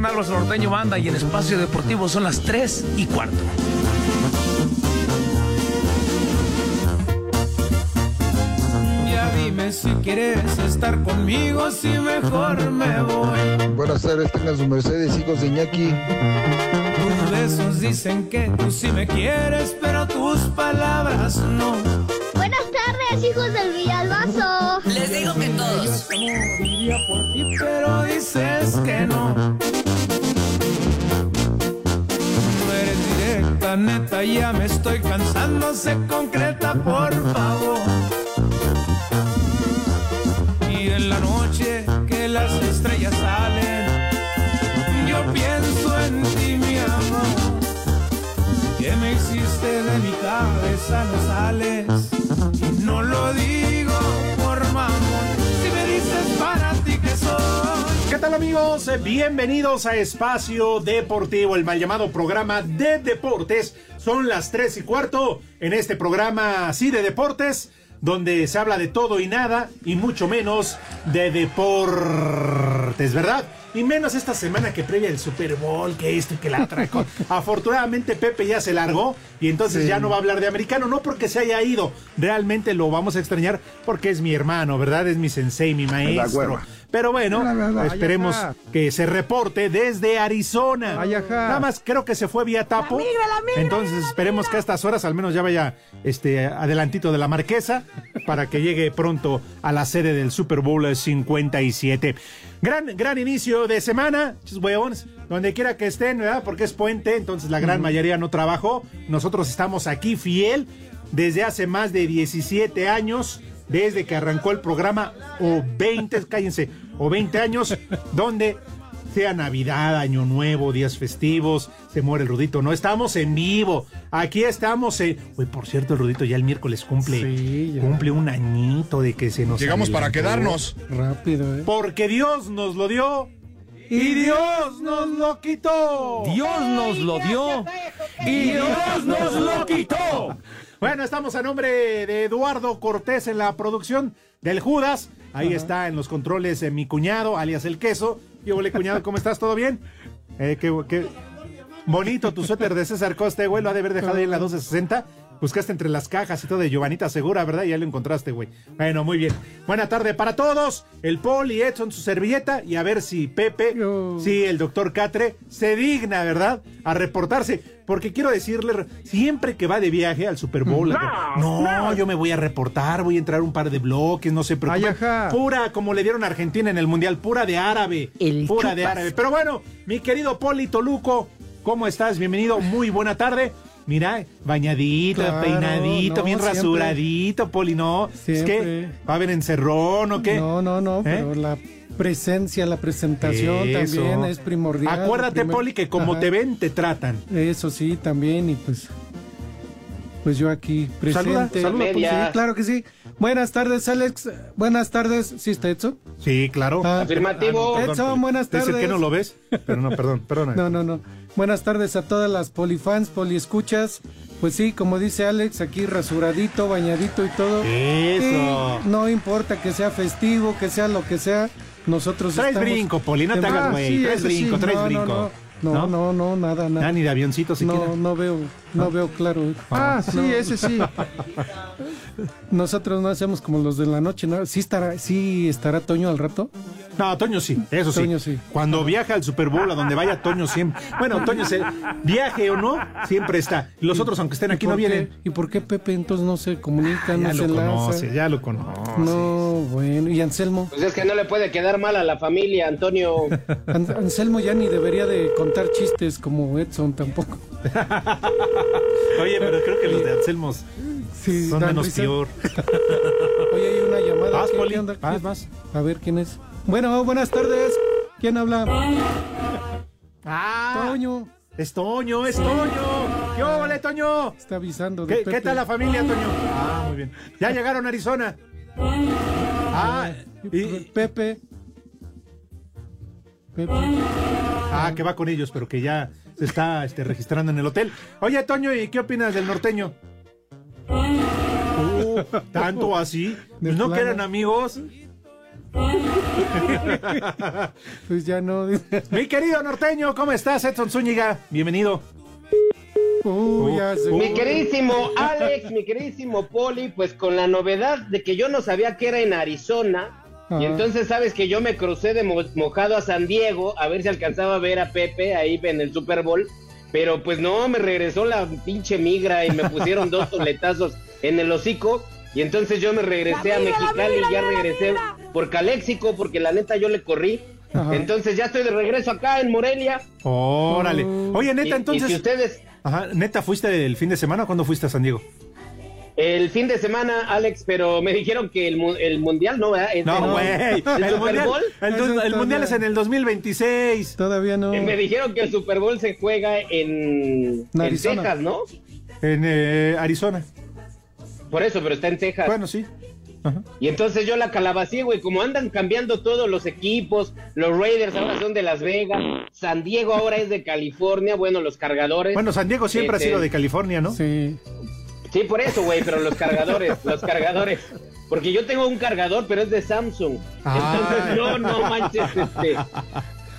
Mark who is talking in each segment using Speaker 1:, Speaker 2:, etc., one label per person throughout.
Speaker 1: Saludos a Julián Álvarez Norteño Banda y en Espacio Deportivo son las 3 y cuarto.
Speaker 2: Ya dime si quieres estar conmigo, si mejor me voy.
Speaker 3: Buenas tardes, tengan su Mercedes, hijos de Iñaki.
Speaker 2: Tus besos dicen que tú sí me quieres, pero tus palabras no.
Speaker 4: Buenas tardes, hijos del Villalbazo.
Speaker 5: Les digo que todos.
Speaker 2: Moriría por ti, pero dices que. No directa, neta, ya me estoy cansando, se concreta, por favor. Y en la noche que las estrellas salen, yo pienso en ti, mi amor. Que me hiciste de mi cabeza, no sales. Y no lo digo
Speaker 6: tal amigos? Eh, Bienvenidos a Espacio Deportivo, el mal llamado programa de deportes. Son las 3 y cuarto en este programa así de deportes, donde se habla de todo y nada y mucho menos de deportes, ¿verdad? Y menos esta semana que previa el Super Bowl, que esto y que la otra. cosa. Afortunadamente Pepe ya se largó y entonces ya no va a hablar de americano, no porque se haya ido, realmente lo vamos a extrañar porque es mi hermano, ¿verdad? Es mi sensei, mi maestro. Pero bueno,
Speaker 7: La
Speaker 6: esperemos que se reporte desde Arizona. Nada más creo que se fue vía tapo. Entonces esperemos que a estas horas al menos ya vaya este adelantito de la marquesa para que llegue pronto a la sede del Super Bowl 57. Gran, gran inicio de semana, chis huevones, donde quiera que estén, ¿verdad? Porque es puente, entonces la gran mayoría no trabajó. Nosotros estamos aquí fiel desde hace más de 17 años, desde que arrancó el programa, o 20, cállense, o 20 años, donde sea Navidad, Año Nuevo, días festivos, se muere el Rudito. No estamos en vivo. Aquí estamos en. Uy, por cierto, el Rudito ya el miércoles cumple.
Speaker 7: Sí, ya.
Speaker 6: Cumple un añito de que se nos.
Speaker 8: Llegamos para quedarnos.
Speaker 7: Rápido, ¿eh?
Speaker 6: Porque Dios nos lo dio. Y Dios nos lo quitó.
Speaker 1: Dios nos lo dio y Dios nos lo quitó.
Speaker 6: Bueno, estamos a nombre de Eduardo Cortés en la producción del Judas. Ahí está en los controles eh, mi cuñado, alias el queso. Yo, ole, cuñado, ¿cómo estás? ¿Todo bien? Eh, qué, qué bonito tu suéter de César Costa, güey. Lo ha de haber dejado ahí en la 1260. Buscaste entre las cajas y todo de Giovanita Segura, ¿verdad? Y ya lo encontraste, güey. Bueno, muy bien. Buena tarde para todos. El Paul y Edson su servilleta. Y a ver si Pepe, sí, el doctor Catre, se digna, ¿verdad? A reportarse. Porque quiero decirle, siempre que va de viaje al Super Bowl, no, yo me voy a reportar, voy a entrar un par de bloques, no se preocupe.
Speaker 7: Ay, ajá.
Speaker 6: Pura, como le dieron a Argentina en el Mundial, pura de árabe.
Speaker 1: El
Speaker 6: pura de árabe. Pero bueno, mi querido Poli Toluco, ¿cómo estás? Bienvenido, muy buena tarde. Mira, bañadito,
Speaker 7: Claro,
Speaker 6: peinadito,
Speaker 7: no,
Speaker 6: bien
Speaker 7: siempre.
Speaker 6: rasuradito, Poli, ¿no? Es que va a haber encerrón o qué.
Speaker 7: No, no, no, pero la presencia, la presentación
Speaker 6: Eso.
Speaker 7: también es primordial.
Speaker 6: Acuérdate,
Speaker 7: Primer-
Speaker 6: Poli, que como
Speaker 7: Ajá.
Speaker 6: te ven, te tratan.
Speaker 7: Eso sí, también, y pues. Pues yo aquí presente.
Speaker 6: Saluda, saluda, Poli.
Speaker 7: Sí, claro que sí. Buenas tardes, Alex. Buenas tardes. ¿Sí está Edson?
Speaker 6: Sí, claro.
Speaker 7: Ah,
Speaker 9: Afirmativo.
Speaker 6: Perdón,
Speaker 7: Edson, buenas
Speaker 6: Dice
Speaker 7: tardes.
Speaker 6: que no lo ves, pero no, perdón, perdón.
Speaker 7: No, no, no. Buenas tardes a todas las polifans, poliescuchas. Pues sí, como dice Alex, aquí rasuradito, bañadito y todo.
Speaker 6: Eso.
Speaker 7: Y no importa que sea festivo, que sea lo que sea, nosotros
Speaker 6: Traes
Speaker 7: estamos
Speaker 6: brinco, Poli, no te hagas
Speaker 7: Ah,
Speaker 6: güey.
Speaker 7: sí,
Speaker 6: traes
Speaker 7: sí,
Speaker 6: brinco, traes
Speaker 7: no, no,
Speaker 6: brinco.
Speaker 7: No, no, no, no, nada, nada.
Speaker 6: Ah, ni de avioncito siquiera.
Speaker 7: No, no veo, no veo claro.
Speaker 8: Ah, sí, ese sí.
Speaker 7: Nosotros no hacemos como los de la noche, ¿no? Sí estará, sí estará Toño al rato.
Speaker 6: No, Toño sí, eso sí.
Speaker 7: Toño sí.
Speaker 6: Cuando viaja al Super Bowl, a donde vaya Toño siempre. Bueno, Toño se viaje o no, siempre está. Los otros, aunque estén
Speaker 7: ¿Y
Speaker 6: aquí, no
Speaker 7: qué-
Speaker 6: vienen.
Speaker 7: ¿Y por qué Pepe entonces no se comunica, no
Speaker 6: Ya
Speaker 7: se
Speaker 6: conoce, ya lo conoce.
Speaker 7: No, bueno, y Anselmo.
Speaker 9: Pues es que no le puede quedar mal a la familia, Antonio.
Speaker 7: An- Anselmo ya ni debería de contar chistes como Edson tampoco.
Speaker 6: Oye, pero creo que los de Anselmos
Speaker 7: Sí,
Speaker 6: son menos
Speaker 7: risa.
Speaker 6: peor.
Speaker 7: Oye, hay una llamada.
Speaker 6: Vas,
Speaker 7: ¿Qué-
Speaker 6: Poli,
Speaker 7: onda?
Speaker 6: vas,
Speaker 7: ¿Qué-
Speaker 6: vas.
Speaker 7: A ver quién es. Bueno, buenas tardes. ¿Quién habla?
Speaker 6: Ah,
Speaker 7: Toño.
Speaker 6: es Toño, es Toño. ¿Qué ole, Toño?
Speaker 7: Está avisando de
Speaker 6: ¿Qué,
Speaker 7: Pepe.
Speaker 6: qué tal la familia, Toño? Ah, muy bien. Ya llegaron a Arizona. Ah, y,
Speaker 7: Pepe. Pepe.
Speaker 6: ah, que va con ellos, pero que ya se está este, registrando en el hotel. Oye, Toño, ¿y qué opinas del norteño? Uh, ¿Tanto así? ¿No que eran amigos?
Speaker 7: Pues ya no.
Speaker 6: Mi querido norteño, ¿cómo estás, Edson Zúñiga? Bienvenido.
Speaker 7: Ya se-
Speaker 9: Mi queridísimo Alex, mi queridísimo Poli, pues con la novedad de que yo no sabía que era en Arizona. Y
Speaker 7: Ajá.
Speaker 9: entonces sabes que yo me crucé de mo- mojado a San Diego a ver si alcanzaba a ver a Pepe ahí en el Super Bowl. Pero pues no, me regresó la pinche migra y me pusieron dos toletazos en el hocico. Y entonces yo me regresé a Mexicali y ya regresé por Caléxico porque la neta yo le corrí.
Speaker 7: Ajá.
Speaker 9: Entonces ya estoy de regreso acá en Morelia.
Speaker 6: Órale. Oye,
Speaker 9: Y-
Speaker 6: neta,
Speaker 9: y
Speaker 6: entonces.
Speaker 9: si ustedes,
Speaker 6: Ajá, neta, ¿fuiste el fin de semana o cuándo fuiste a San Diego?
Speaker 9: El fin de semana, Alex, pero me dijeron que el, mu- el mundial no, ¿verdad? Es
Speaker 6: No,
Speaker 9: en-
Speaker 6: güey.
Speaker 9: ¿El,
Speaker 6: El,
Speaker 9: Super
Speaker 6: mundial,
Speaker 9: Bowl?
Speaker 6: el, mundial es en el 2026.
Speaker 7: Todavía no.
Speaker 9: Me dijeron que el Super Bowl se juega en,
Speaker 7: En.
Speaker 9: Texas, ¿no?
Speaker 6: En eh, Arizona.
Speaker 9: Por eso, pero está en Texas.
Speaker 6: Bueno, sí. Ajá.
Speaker 9: Y entonces yo la calabacé, güey, como andan cambiando todos los equipos, los Raiders ahora son de Las Vegas, San Diego ahora es de California, bueno, los cargadores.
Speaker 6: Bueno, San Diego siempre
Speaker 9: Este,
Speaker 6: ha sido de California, ¿no?
Speaker 7: Sí.
Speaker 9: Sí, por eso, güey, pero los cargadores, los cargadores. Porque yo tengo un cargador, pero es de Samsung.
Speaker 6: Ah.
Speaker 9: Entonces, no, no manches, este.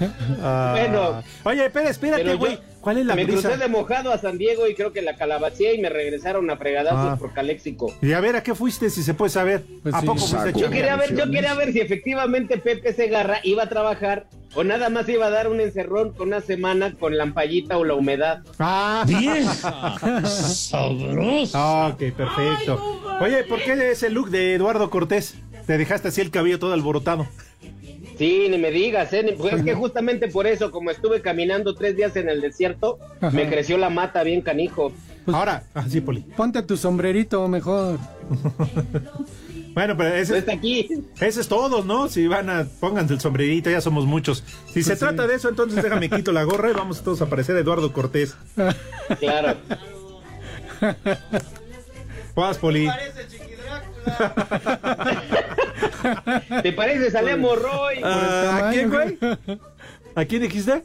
Speaker 6: Ah.
Speaker 9: Bueno.
Speaker 6: Oye, espera, espérate, güey. ¿Cuál es la
Speaker 9: me
Speaker 6: prisa?
Speaker 9: crucé de mojado a San Diego y creo que la calabacé y me regresaron a fregadazos
Speaker 6: Ah.
Speaker 9: por Caléxico.
Speaker 6: Y a ver, ¿a qué fuiste, si se puede saber?
Speaker 7: Pues
Speaker 6: ¿A
Speaker 7: sí.
Speaker 6: poco fuiste a
Speaker 3: Saco.
Speaker 9: Yo quería ver, yo quería ver si efectivamente Pepe Segarra iba a trabajar o nada más iba a dar un encerrón con una semana con la ampallita o la humedad.
Speaker 6: Ah, Ah, ok, perfecto. Oye, ¿por qué ese look de Eduardo Cortés? Te dejaste así el cabello todo alborotado.
Speaker 9: Sí, ni me digas, ¿eh? Pues es que justamente por eso, como estuve caminando tres días en el desierto,
Speaker 7: Ajá.
Speaker 9: me creció la mata bien canijo.
Speaker 7: Pues-
Speaker 6: Ahora, así, Poli.
Speaker 7: Ponte tu sombrerito mejor.
Speaker 6: Bueno, pero ese,
Speaker 9: Está aquí.
Speaker 6: ese es todos, ¿no? Si van a, pónganse el sombrerito, ya somos muchos. Si se
Speaker 7: Pues sí.
Speaker 6: trata de eso, entonces déjame quito la gorra y vamos todos a parecer Eduardo Cortés.
Speaker 9: Claro.
Speaker 6: Vas, Poli.
Speaker 9: ¿Te pareces a Lemo Roy?
Speaker 6: Ah, ¿A quién, güey? ¿A quién dijiste?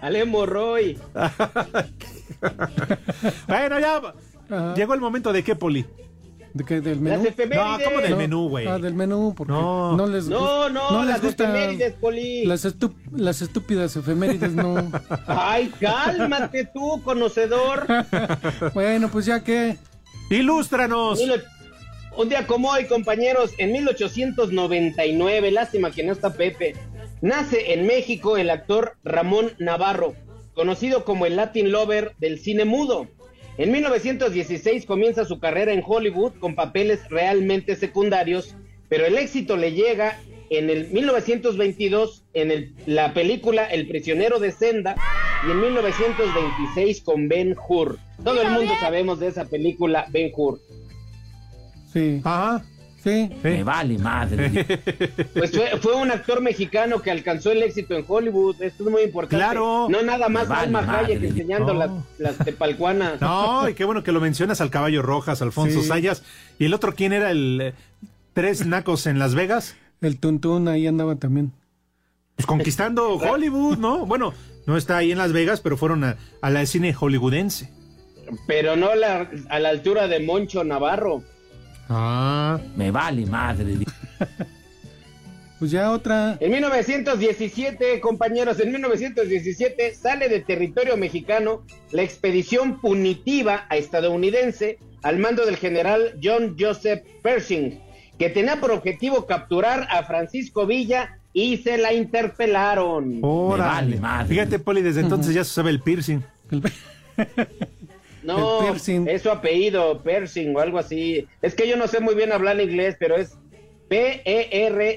Speaker 9: A Lemo Roy.
Speaker 6: Bueno, ya.
Speaker 7: Ajá.
Speaker 6: Llegó el momento de qué, Poli.
Speaker 7: ¿De qué? ¿Del
Speaker 9: Las
Speaker 7: menú?
Speaker 9: efemérides.
Speaker 6: No, ¿cómo del
Speaker 7: No.
Speaker 6: menú, güey?
Speaker 7: Ah, del menú, porque
Speaker 6: No.
Speaker 7: no, les
Speaker 9: No, no,
Speaker 7: les
Speaker 9: las efemérides, Poli.
Speaker 7: las, las estúpidas efemérides, no.
Speaker 9: Ay, cálmate tú, conocedor.
Speaker 7: bueno, pues ya que.
Speaker 6: Ilústranos.
Speaker 9: Un día como hoy, compañeros, en 1899, lástima que no está Pepe, nace en México el actor Ramón Navarro, conocido como el Latin Lover del cine mudo. En 1916 comienza su carrera en Hollywood con papeles realmente secundarios, pero el éxito le llega en el 1922 en el- la película El prisionero de Senda y en 1926 con Ben Hur. Todo el mundo sabemos de esa película Ben Hur.
Speaker 7: Sí,
Speaker 6: Ajá.
Speaker 7: sí.
Speaker 1: Me vale madre.
Speaker 9: Pues fue, fue un actor mexicano que alcanzó el éxito en Hollywood. Esto es muy importante.
Speaker 6: Claro.
Speaker 9: No nada más
Speaker 1: vale
Speaker 9: Alma Hayek enseñando
Speaker 6: No.
Speaker 9: las, las tepalcuanas.
Speaker 6: No, y qué bueno que lo mencionas al caballo rojas, Alfonso
Speaker 7: Sí.
Speaker 6: Sayas. ¿Y el otro quién era el eh, tres nacos en Las Vegas?
Speaker 7: El tuntún ahí andaba también.
Speaker 6: Pues conquistando Hollywood, ¿no? Bueno, no está ahí en Las Vegas, pero fueron a, a la cine hollywoodense.
Speaker 9: Pero no la- a la altura de Moncho Navarro.
Speaker 6: Ah.
Speaker 1: Me vale madre.
Speaker 7: Pues ya otra.
Speaker 9: En 1917, compañeros, en 1917 sale de territorio mexicano la expedición punitiva a estadounidense al mando del general John Joseph Pershing, que tenía por objetivo capturar a Francisco Villa y se la interpelaron.
Speaker 6: Órale.
Speaker 1: vale madre.
Speaker 6: Fíjate, Poli, desde entonces ya se sabe el piercing.
Speaker 9: No,
Speaker 7: piercing.
Speaker 9: es su apellido, Pershing o algo así. Es que yo no sé muy bien hablar inglés, pero es P-E-R-S-H-I-N-G,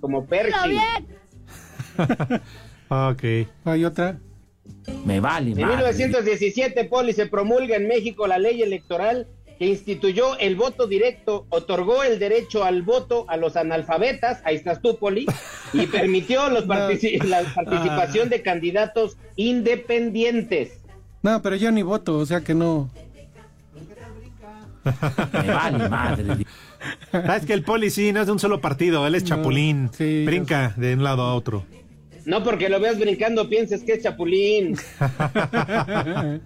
Speaker 9: como
Speaker 4: bien.
Speaker 6: Ok.
Speaker 7: Hay otra.
Speaker 1: Me vale
Speaker 9: En
Speaker 1: madre.
Speaker 9: 1917, Poli, se promulga en México la ley electoral que instituyó el voto directo, otorgó el derecho al voto a los analfabetas, ahí estás tú, Poli, y permitió los partici- la participación de candidatos independientes.
Speaker 7: No, pero yo ni voto, o sea que no.
Speaker 1: Me vale madre.
Speaker 6: Sabes que el poli sí, no es de un solo partido, él es
Speaker 7: No,
Speaker 6: chapulín.
Speaker 7: sí,
Speaker 6: Brinca de un lado a otro.
Speaker 9: No porque lo veas brincando pienses que es chapulín.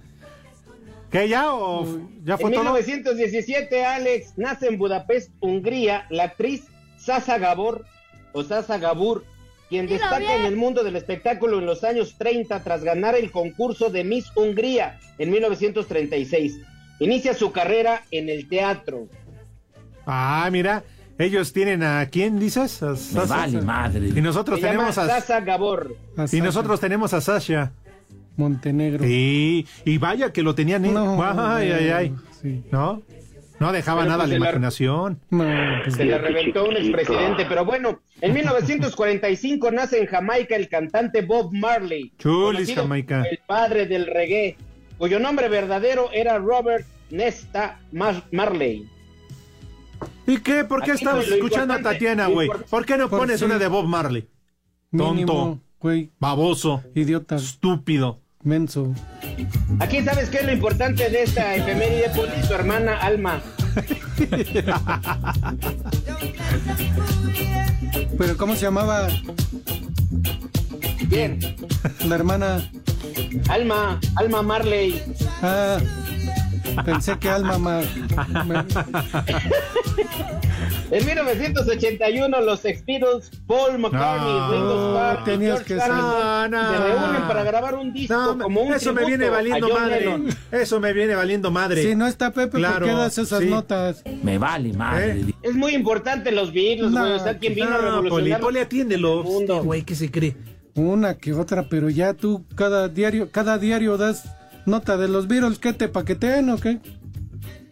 Speaker 6: ¿Qué ya o ya fue
Speaker 9: En
Speaker 6: todo?
Speaker 9: 1917, Alex, nace en Budapest, Hungría, la actriz Sasa Gabor, o Sasa Gabur, quien
Speaker 4: Dilo
Speaker 9: destaca
Speaker 4: bien.
Speaker 9: en el mundo del espectáculo en los años 30 tras ganar el concurso de Miss Hungría en 1936. Inicia su carrera en el teatro.
Speaker 6: Ah, mira, ellos tienen a quién dices? A
Speaker 1: Me
Speaker 6: Sasha.
Speaker 1: vale madre.
Speaker 6: Y nosotros
Speaker 9: Se llama
Speaker 6: tenemos a
Speaker 9: Sasa Gabor.
Speaker 7: A
Speaker 6: y
Speaker 7: Sasha
Speaker 6: nosotros tenemos a Sasha.
Speaker 7: Montenegro.
Speaker 6: Sí, y vaya que lo tenían. ¿eh?
Speaker 7: No,
Speaker 6: ay, ay, ay.
Speaker 7: sí.
Speaker 6: ¿No? No dejaba
Speaker 9: Pero
Speaker 6: nada a
Speaker 9: pues
Speaker 6: la
Speaker 9: se la-
Speaker 6: imaginación.
Speaker 7: No, pues,
Speaker 9: Se le reventó un expresidente, pero bueno, en 1945 nace en Jamaica el cantante Bob Marley.
Speaker 6: Chulis, Jamaica.
Speaker 9: El padre del reggae, cuyo nombre verdadero era Robert Nesta Mar- Marley.
Speaker 6: ¿Y qué? ¿Por qué
Speaker 9: Aquí
Speaker 6: estabas
Speaker 9: lo
Speaker 6: escuchando a Tatiana, güey? ¿Por qué no pones
Speaker 7: sí.
Speaker 6: una de Bob Marley? Tonto,
Speaker 7: güey,
Speaker 6: baboso,
Speaker 7: idiota,
Speaker 6: estúpido.
Speaker 7: Menso.
Speaker 9: Aquí sabes qué es lo importante de esta efeméride, Poli, su hermana Alma.
Speaker 7: Pero ¿cómo se llamaba
Speaker 9: Bien,
Speaker 7: la hermana?
Speaker 9: Alma, Alma Marley.
Speaker 7: Ah, pensé que Alma me-
Speaker 9: En 1981 los ex Beatles, Paul McCartney,
Speaker 6: No,
Speaker 9: Ringo Starr y
Speaker 7: tenías
Speaker 9: George
Speaker 7: que
Speaker 6: ser. No,
Speaker 9: se
Speaker 6: no.
Speaker 9: reúnen para grabar un disco
Speaker 6: No,
Speaker 9: como un
Speaker 6: eso me viene valiendo madre.
Speaker 9: Lennon.
Speaker 6: Eso me viene valiendo madre.
Speaker 7: Si no está Pepe,
Speaker 6: Claro,
Speaker 7: ¿por qué das esas
Speaker 6: sí.
Speaker 7: notas?
Speaker 1: Me vale madre.
Speaker 6: ¿Eh?
Speaker 9: Es muy importante los Beatles,
Speaker 7: No,
Speaker 9: güey. O sea, quien vino a
Speaker 6: No, Poli,
Speaker 9: revolucionar
Speaker 6: Poli, atiéndelo. Este Güey, ¿qué se cree?
Speaker 7: Una que otra, pero ya tú cada diario, cada diario das nota de los Beatles, ¿qué te paquetean o qué?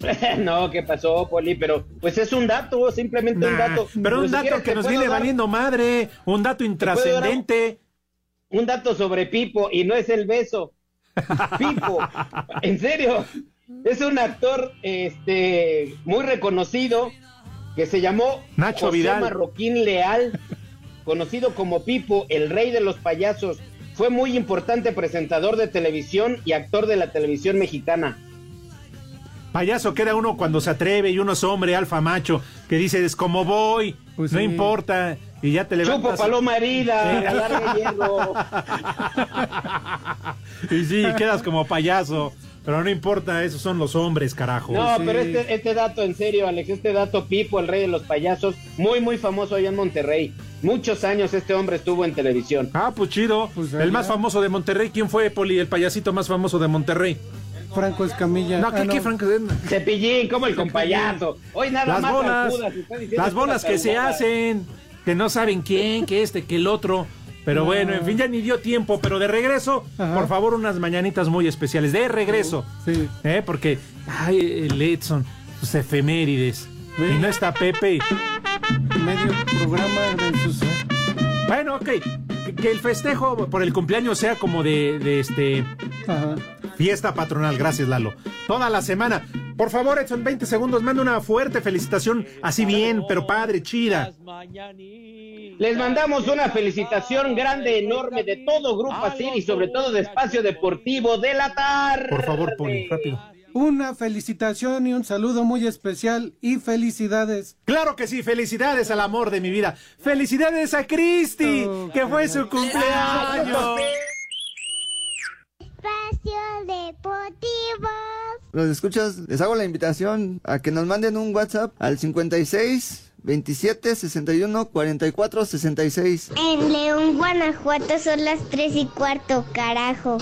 Speaker 9: no, ¿qué pasó, Poli? Pero pues es un dato, simplemente un dato.
Speaker 6: pero un
Speaker 9: si
Speaker 6: dato
Speaker 9: quieres,
Speaker 6: que nos viene
Speaker 9: dar
Speaker 6: valiendo madre. Un dato intrascendente.
Speaker 9: Un dato sobre Pipo y no es el beso. Pipo, en serio, es un actor este muy reconocido que se llamó
Speaker 6: Nacho
Speaker 9: José
Speaker 6: Vidal.
Speaker 9: Marroquín Leal, conocido como Pipo, el rey de los payasos. Fue muy importante presentador de televisión y actor de la televisión mexicana.
Speaker 6: Payaso queda uno cuando se atreve y uno es hombre, alfa macho, que dice, es como voy,
Speaker 7: Pues
Speaker 6: no
Speaker 7: sí.
Speaker 6: importa, y ya te
Speaker 9: Chupo
Speaker 6: levantas.
Speaker 9: paloma herida, hierro.
Speaker 6: y sí, quedas como payaso, pero no importa, esos son los hombres, carajo.
Speaker 9: No,
Speaker 7: Sí.
Speaker 9: pero este, este dato, en serio, Alex, este dato Pipo, el rey de los payasos, muy, muy famoso allá en Monterrey. Muchos años este hombre estuvo en televisión.
Speaker 6: Ah, pues chido.
Speaker 7: Pues
Speaker 6: el más famoso de Monterrey, ¿quién fue, Poli? El payasito más famoso de Monterrey.
Speaker 7: Franco Escamilla.
Speaker 6: No,
Speaker 7: Ah,
Speaker 6: ¿qué, qué, Franco?
Speaker 9: Cepillín, como el compayazo. Hoy nada
Speaker 6: Las
Speaker 9: más
Speaker 6: bolas, las bolas que se hacen, que no saben quién, que este, que el otro. Pero bueno, en fin, ya ni dio tiempo, pero de regreso,
Speaker 7: Ajá.
Speaker 6: por favor, unas mañanitas muy especiales. De regreso.
Speaker 7: Sí.
Speaker 6: ¿eh? Porque, ay, el Edson, sus efemérides. Y no está Pepe.
Speaker 7: Medio programa de sus.
Speaker 6: Bueno, ok. Que, que el festejo por el cumpleaños sea como de, de este
Speaker 7: Ajá.
Speaker 6: fiesta patronal. Gracias, Lalo. Toda la semana. Por favor, Edson, 20 segundos. Manda una fuerte felicitación, así bien, pero padre, chida.
Speaker 9: Les mandamos una felicitación grande, enorme de todo Grupo Asir y sobre todo de Espacio Deportivo de la tarde.
Speaker 6: Por favor, Poli, rápido.
Speaker 7: Una felicitación y un saludo muy especial y felicidades.
Speaker 6: Claro que sí, felicidades al amor de mi vida. Felicidades a Cristi,
Speaker 7: Oh,
Speaker 6: que fue su cumpleaños.
Speaker 4: Espacio Deportivo.
Speaker 5: Los escuchas, les hago la invitación a que nos manden un WhatsApp al 56 27 61 44 66.
Speaker 4: En León, Guanajuato son las 3 y cuarto, carajo.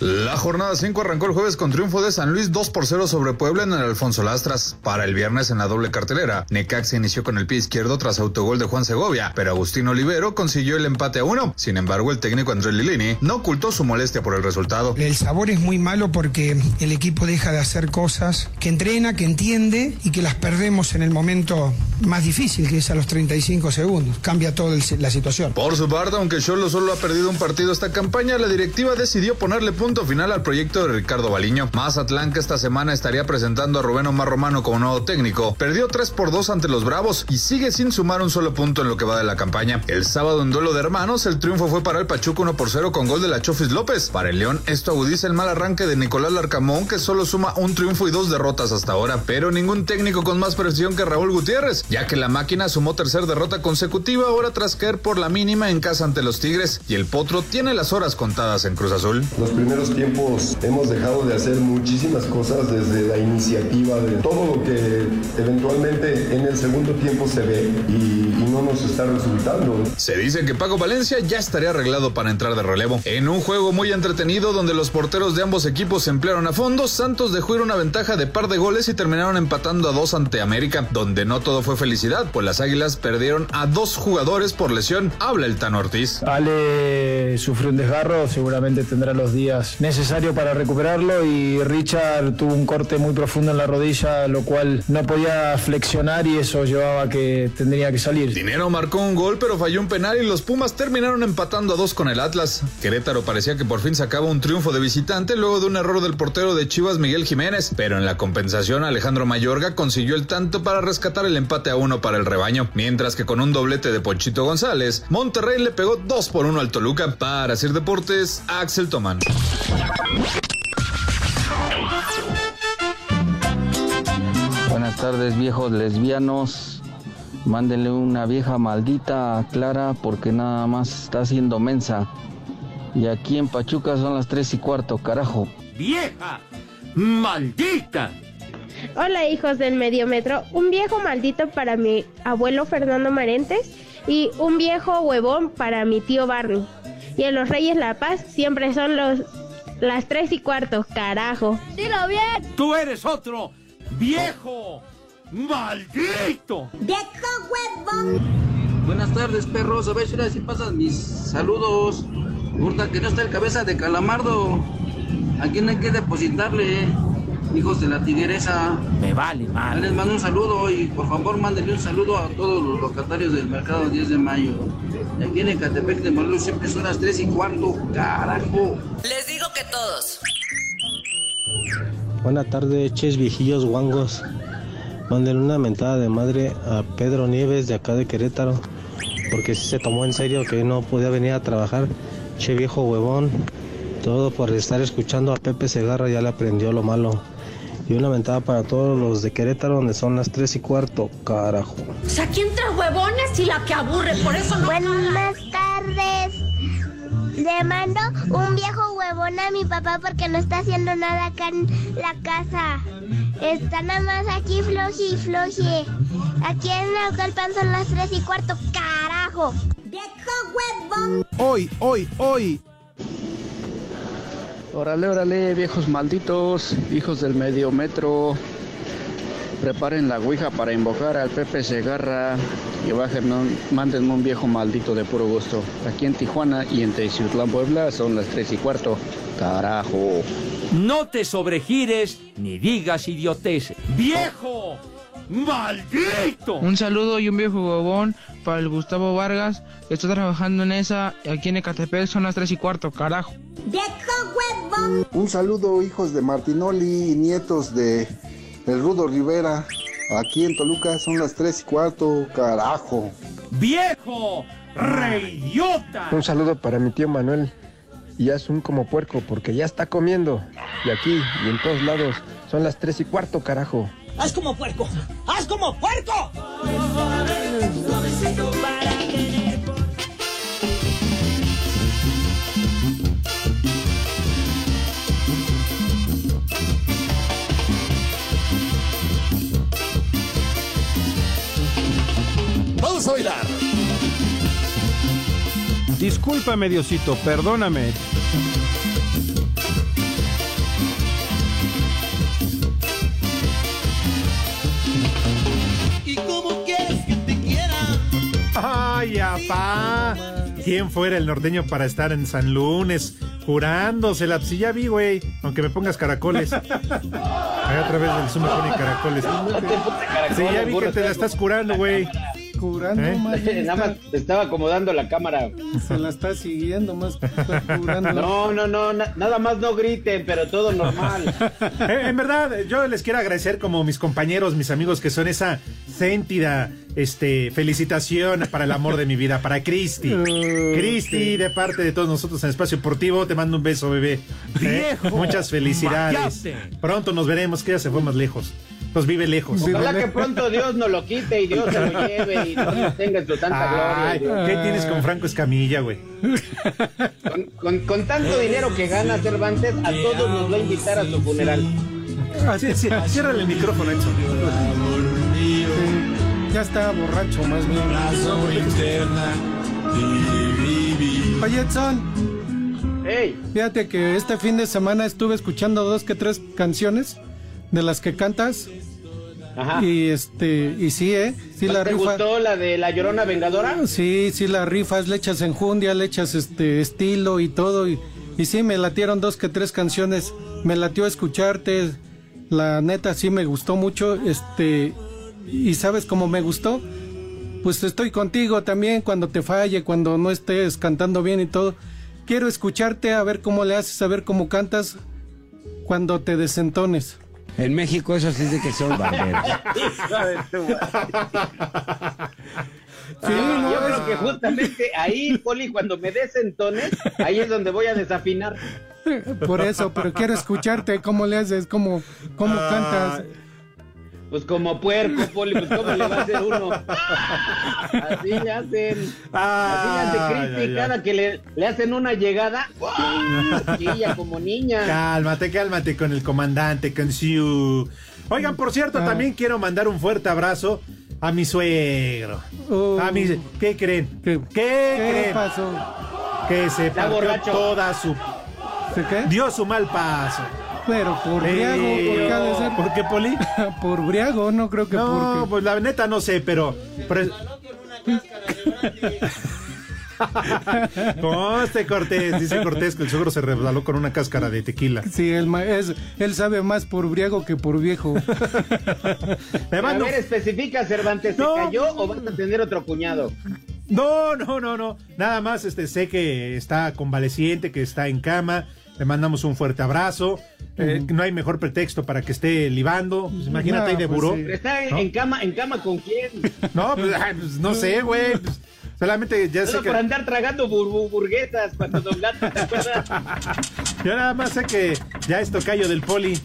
Speaker 8: La jornada 5 arrancó el jueves con triunfo de San Luis 2 por 0 sobre Puebla en el Alfonso Lastras. Para el viernes en la doble cartelera, Necaxa inició con el pie izquierdo tras autogol de Juan Segovia, pero Agustín Olivero consiguió el empate a uno. Sin embargo, el técnico Andrés Lilini no ocultó su molestia por el resultado.
Speaker 10: El sabor es muy malo porque el equipo deja de hacer cosas que entrena, que entiende y que las perdemos en el momento más difícil, que es a los 35 segundos. Cambia toda la situación.
Speaker 8: Por su parte, aunque Cholo solo ha perdido un partido esta campaña, la directiva decidió ponerle punto final al proyecto de Ricardo Baliño. Mazatlán, que esta semana estaría presentando a Rubén Omar Romano como nuevo técnico, perdió 3 por 2 ante los Bravos y sigue sin sumar un solo punto en lo que va de la campaña. El sábado en duelo de hermanos, el triunfo fue para el Pachuco 1 por 0 con gol de la Chofis López. Para el León, esto agudiza el mal arranque de Nicolás Larcamón, que solo suma un triunfo y dos derrotas hasta ahora, pero ningún técnico con más presión que Raúl Gutiérrez, ya que la máquina sumó tercer derrota consecutiva ahora tras caer por la mínima en casa ante los Tigres y el Potro tiene las horas contadas en Cruz Azul.
Speaker 11: Tiempos hemos dejado de hacer muchísimas cosas desde la iniciativa de todo lo que eventualmente en el segundo tiempo se ve y, no nos está resultando.
Speaker 8: Se dice que Paco Valencia ya estaría arreglado para entrar de relevo. En un juego muy entretenido donde los porteros de ambos equipos se emplearon a fondo, Santos dejó ir una ventaja de par de goles y terminaron empatando a dos ante América, donde no todo fue felicidad, pues las Águilas perdieron a dos jugadores por lesión. Habla el Tan Ortiz.
Speaker 12: Ale sufrió un desgarro, seguramente tendrá los días necesarios para recuperarlo y Richard tuvo un corte muy profundo en la rodilla, lo cual no podía flexionar y eso llevaba a que tendría que salir.
Speaker 8: Dinero marcó un gol, pero falló un penal y los Pumas terminaron empatando a dos con el Atlas. Querétaro parecía que por fin sacaba un triunfo de visitante luego de un error del portero de Chivas Miguel Jiménez, pero en la compensación Alejandro Mayorga consiguió el tanto para rescatar el empate a uno para el rebaño, mientras que con un doblete de Ponchito González, Monterrey le pegó dos por uno al Toluca. Para hacer deportes, Axel Tomán.
Speaker 13: Buenas tardes, viejos lesbianos. Mándenle una vieja maldita a Clara porque nada más está haciendo mensa. Y aquí en Pachuca son las tres y cuarto, carajo.
Speaker 1: ¡Vieja! ¡Maldita!
Speaker 4: Hola hijos del medio metro, un viejo maldito para mi abuelo Fernando Marentes y un viejo huevón para mi tío Barney. Y en los Reyes La Paz siempre son los las tres y cuarto, carajo.
Speaker 1: Dilo bien. Tú eres otro viejo maldito.
Speaker 14: Viejo huevón.
Speaker 15: Buenas tardes, perros. A ver si pasan mis saludos. Gusta que no está el cabeza de calamardo. ¿A quién hay que depositarle? Hijos de la tigresa.
Speaker 1: Me vale, mal.
Speaker 15: Les mando un saludo y por favor mándenle un saludo a todos los locatarios del mercado 10 de mayo. Aquí en Ecatepec de Morelos siempre son las 3 y cuarto, carajo.
Speaker 14: Les digo que todos.
Speaker 16: Buenas tardes, ches viejillos guangos. Mándenle una mentada de madre a Pedro Nieves de acá de Querétaro. Porque si se tomó en serio que no podía venir a trabajar. Che viejo huevón. Todo por estar escuchando a Pepe Segarra ya le aprendió lo malo. Y una mentada para todos los de Querétaro, donde son las 3 y cuarto, carajo.
Speaker 14: O sea, aquí entre huevones y la que aburre, por eso no.
Speaker 4: Buenas tardes. Le mando un viejo huevón a mi papá porque no está haciendo nada acá en la casa. Está nada más aquí floji y floji. Aquí en Naucalpan son las 3 y cuarto, carajo.
Speaker 14: Viejo huevón.
Speaker 6: Hoy, hoy, hoy
Speaker 17: Órale, órale, viejos malditos, hijos del medio metro. Preparen la ouija para invocar al Pepe Segarra y bajen, mándenme un viejo maldito de puro gusto. Aquí en Tijuana y en Teciutlán, Puebla son las tres y cuarto. Carajo.
Speaker 1: No te sobregires ni digas idiotez. ¡Viejo! ¡Maldito!
Speaker 18: Un saludo y un viejo huevón para el Gustavo Vargas, que está trabajando en esa. Aquí en Ecatepec son las tres y cuarto, carajo.
Speaker 14: ¡Viejo huevón!
Speaker 19: Un saludo, hijos de Martinoli y nietos de El Rudo Rivera. Aquí en Toluca son las tres y cuarto, carajo.
Speaker 1: ¡Viejo! ¡Reyota!
Speaker 20: Un saludo para mi tío Manuel. Y es un como puerco porque ya está comiendo. Y aquí y en todos lados son las tres y cuarto, carajo.
Speaker 14: ¡Haz como puerco! ¡Haz como puerco!
Speaker 1: Vamos a bailar.
Speaker 6: Discúlpame, Diosito, perdóname. Ay, apá. quién fuera el norteño para estar en San Lunes jurándosela. Sí, ya vi, güey. Aunque me pongas caracoles. Ahí otra vez el Zoom me pone caracoles. Sí, ya vi que te la estás curando, güey.
Speaker 7: Curando,
Speaker 6: ¿Eh?
Speaker 7: más bien
Speaker 9: Nada más te estaba acomodando la cámara.
Speaker 7: Se la está siguiendo más que está curando.
Speaker 9: No, no, no, na- nada más no griten, pero todo normal.
Speaker 6: Eh, en verdad, yo les quiero agradecer como mis compañeros, mis amigos, que son esa sentida este, felicitación para el amor de mi vida, para Cristi. Cristi, de parte de todos nosotros en Espacio Deportivo, te mando un beso, bebé. ¿Eh?
Speaker 1: Viejo,
Speaker 6: Muchas felicidades.
Speaker 1: mayate.
Speaker 6: Pronto nos veremos, que ya se fue más lejos. Nos vive lejos.
Speaker 9: Ojalá que pronto Dios nos lo quite y Dios se lo lleve y no nos tenga en su santa
Speaker 6: Ay,
Speaker 9: gloria.
Speaker 6: ¿Qué tienes con Franco Escamilla, güey?
Speaker 9: Con, con- con tanto dinero que gana Cervantes, a todos nos va a invitar a su funeral.
Speaker 6: Así, sí, ciérrale el micrófono, Edson.
Speaker 7: Ya está borracho, más bien. Oye, Edson. Fíjate que este fin de semana estuve escuchando dos que tres canciones de las que cantas.
Speaker 9: Ajá.
Speaker 7: Y este, y sí, eh, sí la
Speaker 9: ¿Te
Speaker 7: rifa.
Speaker 9: gustó la de la Llorona Vengadora?
Speaker 7: Sí, sí la rifas, le echas enjundia, le echas este estilo y todo y, y sí me latieron dos que tres canciones, me latió escucharte, la neta sí me gustó mucho, este y sabes cómo me gustó, pues estoy contigo también cuando te falle, cuando no estés cantando bien y todo. Quiero escucharte a ver cómo le haces, a ver cómo cantas cuando te desentones.
Speaker 21: En México eso sí de que son barberos.
Speaker 9: Sí, yo creo que justamente ahí, Poli, cuando me des entones, ahí es donde voy a desafinar.
Speaker 7: Por eso, pero quiero escucharte cómo le haces, cómo, cómo cantas.
Speaker 9: Pues como puerco, Poli, pues cómo le va a hacer uno. Así le hacen. Así le hace Cristi, cada que le, le hacen una llegada, chilla como niña.
Speaker 6: Cálmate, cálmate con el comandante, con Siu. Oigan, por cierto, también quiero mandar un fuerte abrazo a mi suegro. A mi, ¿Qué creen? ¿Qué, creen?
Speaker 7: pasó?
Speaker 6: Que se
Speaker 7: Está
Speaker 6: partió
Speaker 7: borracho.
Speaker 6: toda su...
Speaker 7: qué?
Speaker 6: Dio su mal paso.
Speaker 7: Pero por briago, ¿por qué ha de ser?
Speaker 6: ¿Por qué, Poli?
Speaker 7: por briago, no creo que
Speaker 6: No,
Speaker 7: porque...
Speaker 6: pues la neta no sé, pero... pero- Conste Cortés, dice Cortés que el suegro se resbaló con una cáscara de tequila.
Speaker 7: Sí, él, ma- es- él sabe más por briago que por viejo.
Speaker 9: A ver, especifica, Cervantes, ¿se cayó o vas a tener otro cuñado?
Speaker 6: No, no, no, no. Nada más este, sé que está convaleciente, que está en cama. Le mandamos un fuerte abrazo. Eh, no hay mejor pretexto para que esté libando. Pues imagínate ahí de buró.
Speaker 9: Pero está en,
Speaker 6: ¿no?
Speaker 9: en cama, ¿en cama con quién?
Speaker 6: No, pues, ay, pues, no sé, güey. Pues, solamente ya sé
Speaker 9: Solo
Speaker 6: que.
Speaker 9: por andar tragando bur- bur- burguesas cuando Don Gato, ¿te acuerdas?
Speaker 6: Yo nada más sé que ya es tocayo del poli.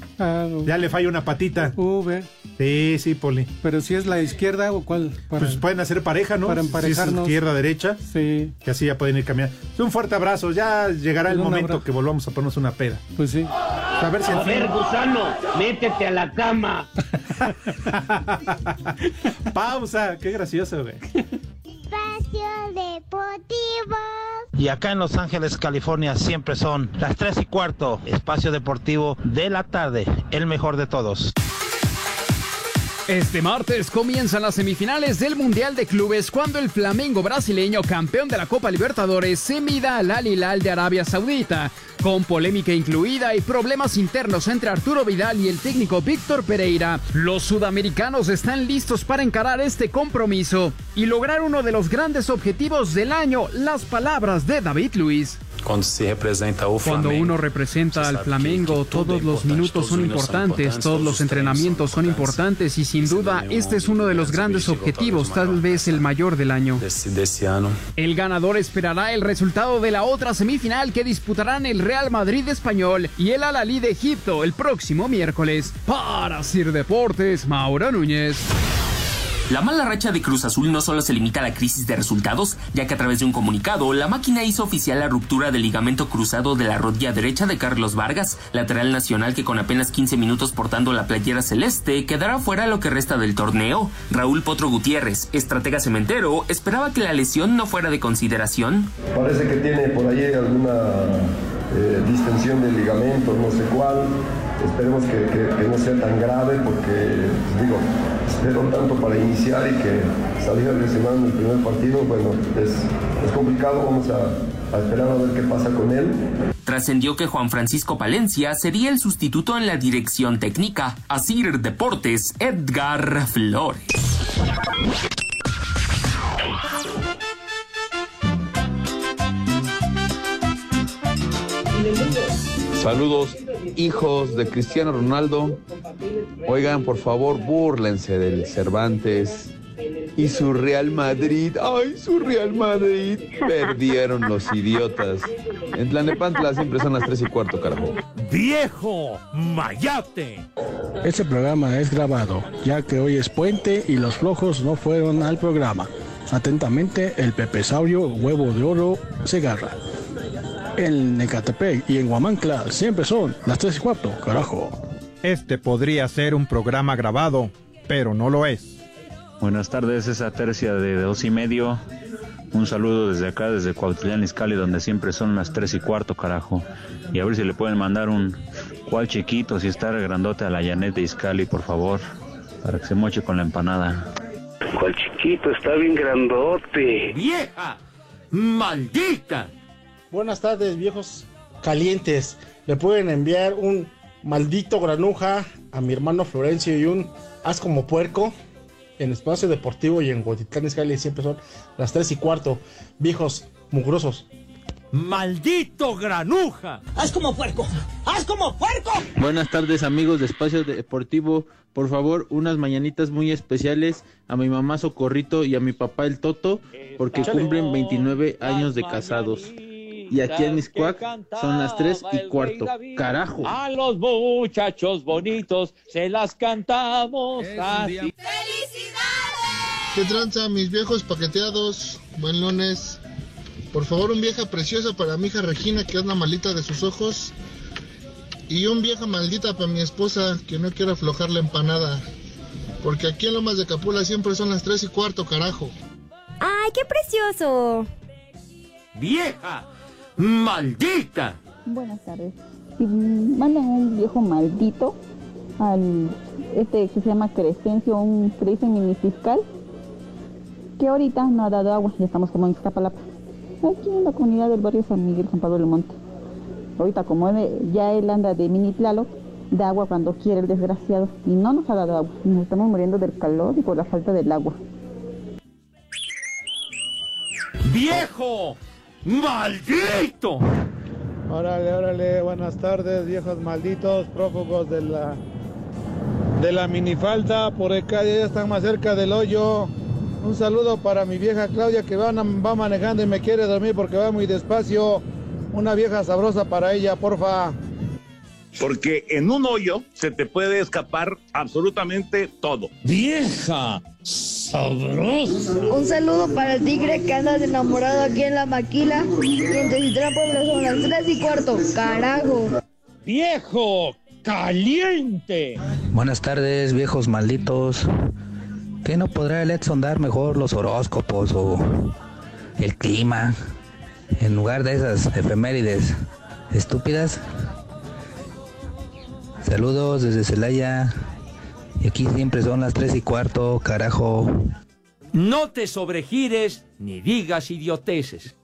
Speaker 6: Ya le falla una patita.
Speaker 7: V.
Speaker 6: Sí, sí, poli.
Speaker 7: Pero si es la izquierda o cuál? Para-
Speaker 6: Pues pueden hacer pareja, ¿no?
Speaker 7: Para
Speaker 6: Si es
Speaker 7: emparejarnos.
Speaker 6: izquierda, derecha.
Speaker 7: Sí.
Speaker 6: Que así ya pueden ir caminando. Un fuerte abrazo. Ya llegará el momento
Speaker 7: abrazo.
Speaker 6: que volvamos a ponernos una peda.
Speaker 7: Pues sí.
Speaker 6: A ver si
Speaker 9: A ver, gusano, métete a la cama.
Speaker 6: Pausa. Qué gracioso, güey.
Speaker 22: Y acá en Los Ángeles, California, siempre son las 3 y cuarto, espacio deportivo de la tarde, el mejor de todos.
Speaker 23: Este martes comienzan las semifinales del Mundial de Clubes cuando el Flamengo brasileño, campeón de la Copa Libertadores, se mida al Al Hilal de Arabia Saudita. Con polémica incluida y problemas internos entre Arturo Vidal y el técnico Víctor Pereira, los sudamericanos están listos para encarar este compromiso y lograr uno de los grandes objetivos del año, las palabras de David Luis.
Speaker 24: Se representa
Speaker 23: Cuando uno representa al Flamengo, todos los minutos son importantes, todos los entrenamientos son importantes y sin duda este es uno de los grandes objetivos, tal vez el mayor del año. El ganador esperará el resultado de la otra semifinal que disputarán el Real Madrid español y el Al-Ali de Egipto el próximo miércoles. Para Sir Deportes, Maura Núñez.
Speaker 25: La mala racha de Cruz Azul no solo se limita a la crisis de resultados, ya que a través de un comunicado, la máquina hizo oficial la ruptura del ligamento cruzado de la rodilla derecha de Carlos Vargas, lateral nacional que con apenas 15 minutos portando la playera celeste quedará fuera lo que resta del torneo. Raúl Potro Gutiérrez, estratega cementero, esperaba que la lesión no fuera de consideración.
Speaker 11: Parece que tiene por ahí alguna eh, distensión del ligamento, no sé cuál. Esperemos que, no sea tan grave porque, digo, espero tanto para iniciar y que salir lesionado en el primer partido, bueno, es, complicado, vamos a, a esperar a ver qué pasa con él.
Speaker 25: Trascendió que Juan Francisco Palencia sería el sustituto en la dirección técnica. Asir Deportes, Edgar Flores.
Speaker 26: Saludos, hijos de Cristiano Ronaldo. Oigan, por favor, búrlense del Cervantes y su Real Madrid. ¡Ay, su Real Madrid! Perdieron los idiotas. En Tlanepantla siempre son las tres y cuarto, carajo.
Speaker 27: ¡Viejo Mayate!
Speaker 28: Este programa es grabado, ya que hoy es puente y los flojos no fueron al programa. Atentamente, el Pepesaurio Huevo de Oro Segarra. En Necatepec y en Huamancla siempre son las 3 y cuarto, carajo.
Speaker 29: Este podría ser un programa grabado, pero no lo es.
Speaker 30: Buenas tardes, esa tercia de dos y medio. Un saludo desde acá, desde Cuautitlán Izcalli, donde siempre son las tres y cuarto, carajo. Y a ver si le pueden mandar un cual chiquito, si está grandote a la Janet de Izcalli, por favor, para que se moche con la empanada.
Speaker 31: ¿Cuál chiquito? Está bien grandote.
Speaker 27: ¡Vieja! ¡Maldita!
Speaker 32: Buenas tardes, viejos calientes. Le pueden enviar un maldito granuja a mi hermano Florencio y un haz como puerco en Espacio Deportivo y en Guatitlán Izcalli siempre son las 3 y cuarto. Viejos mugrosos.
Speaker 27: ¡Maldito granuja!
Speaker 33: ¡Haz como puerco! ¡Haz como puerco!
Speaker 34: Buenas tardes amigos de Espacio Deportivo. Por favor, unas mañanitas muy especiales a mi mamá Socorrito y a mi papá el Toto, porque cumplen 29 años de casados. Y aquí en Miscuac son las 3 y cuarto. ¡Carajo!
Speaker 35: A los muchachos bonitos se las cantamos así.
Speaker 36: ¿Qué tranza, mis viejos paqueteados? Buen lunes. Por favor, un vieja preciosa para mi hija Regina que anda malita de sus ojos. Y un vieja maldita para mi esposa que no quiere aflojar la empanada. Porque aquí en Lomas de Capula siempre son las 3 y cuarto, carajo.
Speaker 23: ¡Ay, qué precioso!
Speaker 27: ¡Vieja! ¡Maldita!
Speaker 37: Buenas tardes. Si mandan un viejo maldito al este que se llama Crescencio, un que dice mini fiscal, que ahorita no ha dado agua, ya estamos como en Iztapalapa. Aquí en la comunidad del barrio San Miguel, San Pablo del Monte. Ahorita como él- ya él anda de mini tlaloc, da agua cuando quiere el desgraciado. Y no nos ha dado agua. Nos estamos muriendo del calor y por la falta del agua.
Speaker 27: ¡Viejo! ¡Maldito!
Speaker 38: Órale, órale, buenas tardes, viejos malditos, prófugos de la de la minifalda, por acá ya están más cerca del hoyo. Un saludo para mi vieja Claudia que va, va manejando y me quiere dormir porque va muy despacio. Una vieja sabrosa para ella, porfa.
Speaker 39: Porque en un hoyo se te puede escapar absolutamente todo.
Speaker 27: ¡Vieja! ¡Sabrosa!
Speaker 40: Un saludo para el tigre que anda enamorado aquí en la maquila. Y Puebla son las 3 y cuarto. ¡Carajo!
Speaker 27: ¡Viejo! ¡Caliente!
Speaker 41: Buenas tardes, viejos malditos. ¿Qué no podrá el Edson dar mejor los horóscopos o el clima en lugar de esas efemérides estúpidas? Saludos desde Celaya. Y aquí siempre son las tres y cuarto, carajo.
Speaker 27: No te sobregires ni digas idioteces.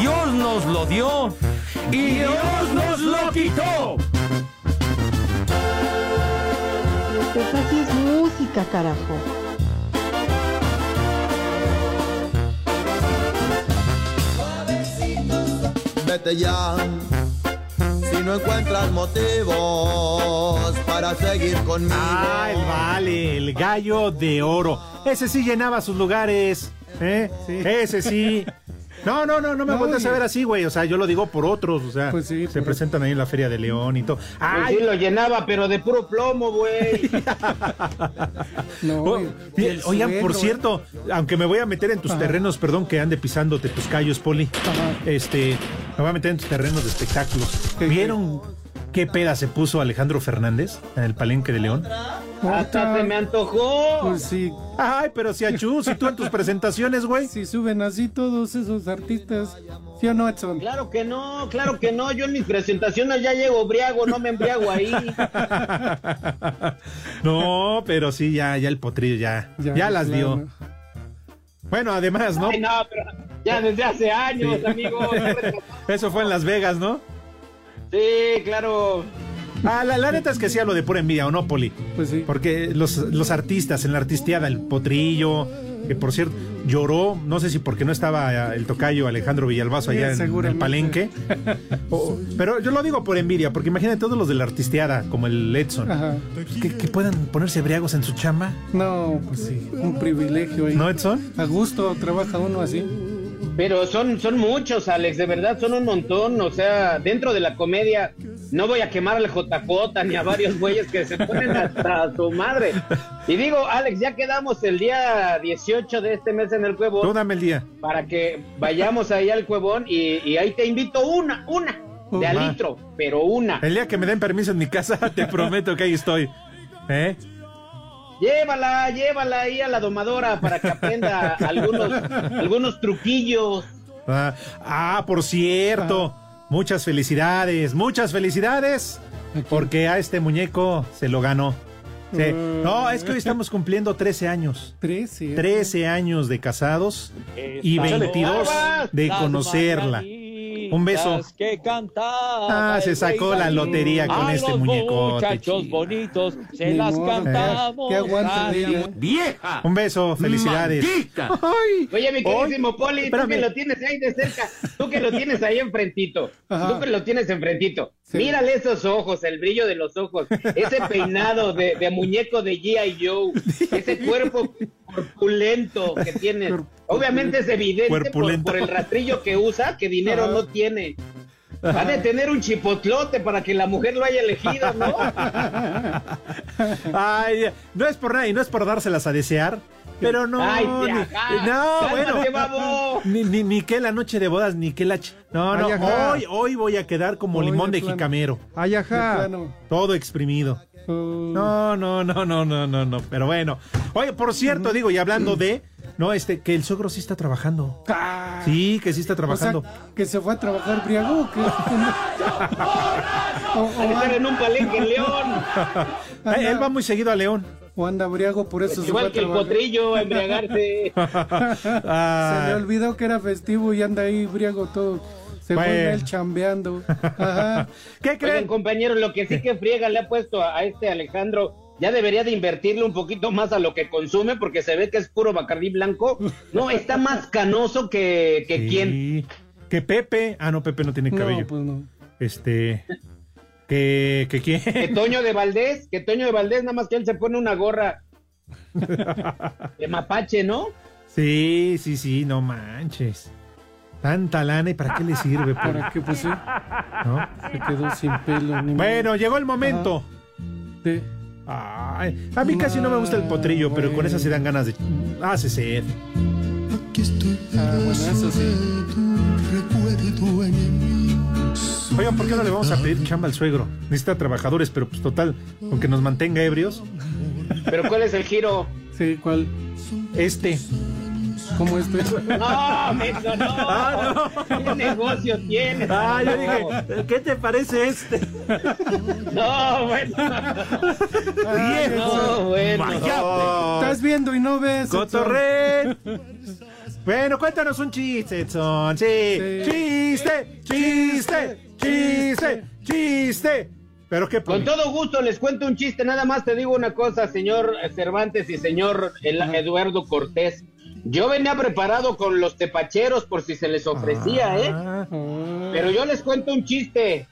Speaker 27: Dios nos lo dio y Dios nos lo quitó.
Speaker 42: Esa sí es música, carajo.
Speaker 43: Vete ya. Si no encuentras motivos para seguir conmigo.
Speaker 6: Ah, el vale, el gallo de oro. Ese sí llenaba sus lugares. ¿eh? Ese sí. No, no, no, no me
Speaker 9: No, y-
Speaker 6: a ver así, güey. O sea, yo lo digo por otros. O sea, se presentan ahí en la Feria de León y todo.
Speaker 9: Pues
Speaker 6: ¡Ay!
Speaker 9: sí lo llenaba, pero de puro plomo, güey.
Speaker 6: Oh, bien, oigan, por cierto, aunque me voy a meter en tus
Speaker 9: Ajá.
Speaker 6: terrenos, perdón que ande pisándote tus callos, Poli. Este, me voy a meter en tus terrenos de espectáculos. ¿Vieron qué peda se puso Alejandro Fernández en el Palenque de León?
Speaker 9: Hasta se me antojó.
Speaker 44: Pues sí.
Speaker 6: Ay, pero si achú, si tú en tus presentaciones, güey.
Speaker 44: Si suben así todos esos artistas. ¿Sí o no, Edson?
Speaker 9: Claro que no, claro que no. Yo en mis presentaciones ya llego briago, no me embriago ahí.
Speaker 6: No, pero sí, ya, ya el potrillo ya, ya, las
Speaker 44: claro.
Speaker 6: dio. Bueno, además, ¿no?
Speaker 9: Ay, no, pero ya desde hace años, amigo.
Speaker 6: Eso fue en Las Vegas, ¿no?
Speaker 9: Sí, claro.
Speaker 6: Ah, la, la neta es que sí hablo de pura envidia, ¿o no, Poli?
Speaker 44: Pues sí.
Speaker 6: Porque los, los artistas en la artisteada, el potrillo, que por cierto lloró, no sé si porque no estaba el tocayo Alejandro Villalbazo
Speaker 44: Sí,
Speaker 6: allá en, en el palenque. O- pero yo lo digo por envidia, porque imagínate todos los de la artisteada, como el Edson,
Speaker 44: Ajá.
Speaker 6: que, que puedan ponerse briagos en su chamba.
Speaker 44: No, pues sí. Un privilegio ahí.
Speaker 6: ¿No, Edson?
Speaker 44: A gusto trabaja uno así.
Speaker 9: Pero son, son muchos, Alex, de verdad, son un montón. O sea, dentro de la comedia, no voy a quemar al JJ ni a varios güeyes que se ponen hasta su madre. Y digo, Alex, ya quedamos el día 18 de este mes en el
Speaker 6: Tú
Speaker 9: Cuevón
Speaker 6: dame el día.
Speaker 9: para que vayamos ahí al Cuevón y, y ahí te invito una, una, de a
Speaker 6: Va.
Speaker 9: litro, pero una.
Speaker 6: El día que me den permiso en mi casa, te prometo que ahí estoy. ¿Eh?
Speaker 9: Llévala, llévala ahí a la domadora para que aprenda algunos, algunos truquillos.
Speaker 6: Ah, ah, por cierto. Muchas felicidades, muchas felicidades. Porque a este muñeco se lo ganó. Sí. No, es que hoy estamos cumpliendo 13 años.
Speaker 44: 13.
Speaker 6: 13 años de casados y
Speaker 27: Estas
Speaker 6: 22 de conocerla. Un beso.
Speaker 27: Que cantaba
Speaker 6: Ah, se sacó la
Speaker 27: David.
Speaker 6: lotería con
Speaker 27: A
Speaker 6: este
Speaker 27: los
Speaker 6: muñecote,
Speaker 27: Muchachos bonitos, se las
Speaker 44: modo.
Speaker 27: cantamos.
Speaker 44: Aguante ella.
Speaker 1: ¡Vieja!
Speaker 6: Un beso, felicidades. Ay,
Speaker 9: Oye, mi queridísimo Poli, tú que lo tienes ahí de cerca, tú que lo tienes ahí enfrentito,
Speaker 44: Ajá.
Speaker 9: tú que lo tienes enfrentito,
Speaker 44: Sí.
Speaker 9: mírale esos ojos, el brillo de los ojos, ese peinado de, de muñeco de G.I. Joe, ese cuerpo corpulento que tienes. Obviamente es evidente por, el rastrillo que usa que dinero
Speaker 44: Ajá.
Speaker 9: no tiene. Va de tener un chipotlote para que la mujer lo haya elegido, ¿no?
Speaker 6: Ay, no es por nada y no es por dárselas a desear. Pero no,
Speaker 9: Ay,
Speaker 6: ni,
Speaker 9: ajá.
Speaker 6: no,
Speaker 9: Cálmate,
Speaker 6: bueno, ni, ni, ni que la noche de bodas, ni que la... No, no,
Speaker 44: ajá.
Speaker 6: hoy, hoy voy a quedar como
Speaker 44: Hoy
Speaker 6: limón
Speaker 44: de
Speaker 6: jicamero.
Speaker 44: Ay, plano.
Speaker 6: Todo exprimido.
Speaker 44: Oh.
Speaker 6: No, no, no, no, no, no, no. Pero bueno. Oye, por cierto, digo, y hablando de. No, este, que el suegro sí está trabajando.
Speaker 44: Ah.
Speaker 6: Sí, que sí está
Speaker 44: O sea,
Speaker 6: trabajando.
Speaker 44: que se fue a trabajar briago o qué? o, o
Speaker 9: estar en un palenque en León,
Speaker 6: Eh, Él va muy seguido a León.
Speaker 44: o anda briago, por eso se fue
Speaker 9: igual
Speaker 44: a
Speaker 9: que el potrillo, a embriagarse.
Speaker 6: Ah,
Speaker 44: Se le olvidó que era festivo y anda ahí briago todo. Se
Speaker 6: Bueno.
Speaker 44: vuelve él chambeando. Ajá.
Speaker 6: ¿Qué
Speaker 9: Oigan,
Speaker 6: creen?
Speaker 9: compañeros, lo que sí que friega le ha puesto a, a este Alejandro, ya debería de invertirle un poquito más a lo que consume, porque se ve que es puro Bacardí blanco. No, está más canoso que, que quién.
Speaker 6: Que Pepe. Ah, no, Pepe no tiene cabello.
Speaker 44: No, pues no.
Speaker 6: Este. Que, que
Speaker 9: Que
Speaker 6: quién.
Speaker 9: Toño de Valdés, que Toño de Valdés, nada más que él se pone una gorra de mapache, ¿no?
Speaker 6: Sí, sí, sí, no manches. Tanta lana y para qué le sirve, Poli?
Speaker 44: ¿Para qué? Pues sí.
Speaker 6: ¿No?
Speaker 44: Se quedó sin pelo. ni
Speaker 6: Bueno, llegó el momento.
Speaker 44: De-
Speaker 6: Ay, a mí casi no me gusta el potrillo, pero con esa se dan ganas de. Hace sed.
Speaker 44: Ah, bueno, eso sí.
Speaker 6: Oigan, ¿por qué no le vamos a pedir chamba al suegro? Necesita trabajadores, pero pues total, con que nos mantenga ebrios.
Speaker 9: Pero ¿cuál es el giro?
Speaker 44: Sí, ¿cuál?
Speaker 6: Este.
Speaker 44: ¿Cómo este?
Speaker 9: No, menso, no.
Speaker 6: Ah,
Speaker 9: ¿Qué negocio tienes?
Speaker 6: Ah, yo
Speaker 9: No.
Speaker 6: dije, ¿qué te parece este?
Speaker 9: No, bueno. No, bueno.
Speaker 44: Estás viendo y no ves. Edson.
Speaker 6: ¡Cotorre! Bueno, cuéntanos un chiste, Edson. Sí.
Speaker 44: Sí.
Speaker 6: Chiste, chiste, chiste, chiste. Pero qué
Speaker 9: Con todo gusto les cuento un chiste, nada más te digo una cosa, señor Cervantes y señor El- Eduardo Cortés. Yo venía preparado con los tepacheros por si se les ofrecía, ¿eh?
Speaker 6: Ah.
Speaker 9: Pero yo les cuento un chiste.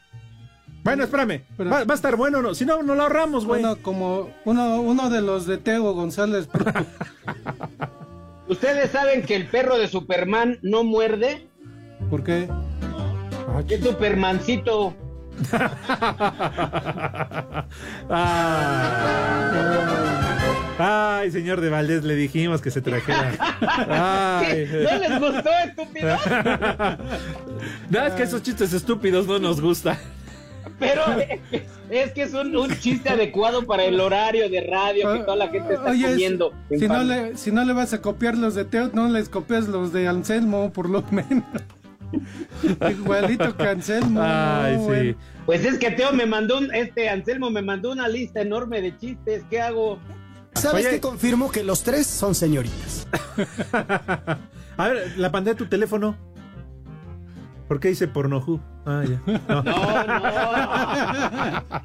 Speaker 6: Bueno, espérame.
Speaker 44: Pero-
Speaker 6: Va, va a estar bueno, ¿no? Si no, no lo ahorramos, güey.
Speaker 44: Uno como uno, uno de los de Teo González.
Speaker 9: ¿Ustedes saben que el perro de Superman no muerde?
Speaker 44: ¿Por qué?
Speaker 9: Es Supermancito.
Speaker 6: Ah. Ay, señor de Valdés, le dijimos que se trajera. Ay.
Speaker 9: ¿No les gustó, estúpido?
Speaker 6: No, es que esos chistes estúpidos no nos gustan.
Speaker 9: Pero es, es que es un, un chiste adecuado para el horario de radio que toda la gente está
Speaker 45: Oye,
Speaker 9: comiendo. en
Speaker 45: si no, le, si no le vas a copiar los de Teo, no les copias los de Anselmo, por lo menos. Igualito que Anselmo.
Speaker 6: Ay, sí.
Speaker 9: Pues es que Teo me mandó un, este Anselmo me mandó una lista enorme de chistes. ¿Qué hago?
Speaker 46: ¿Sabes
Speaker 6: Oye.
Speaker 46: qué? Confirmo que los tres son señoritas.
Speaker 6: A ver, la pantalla de tu teléfono. ¿Por qué dice pornoju? Ah, ya. No.
Speaker 9: No, no.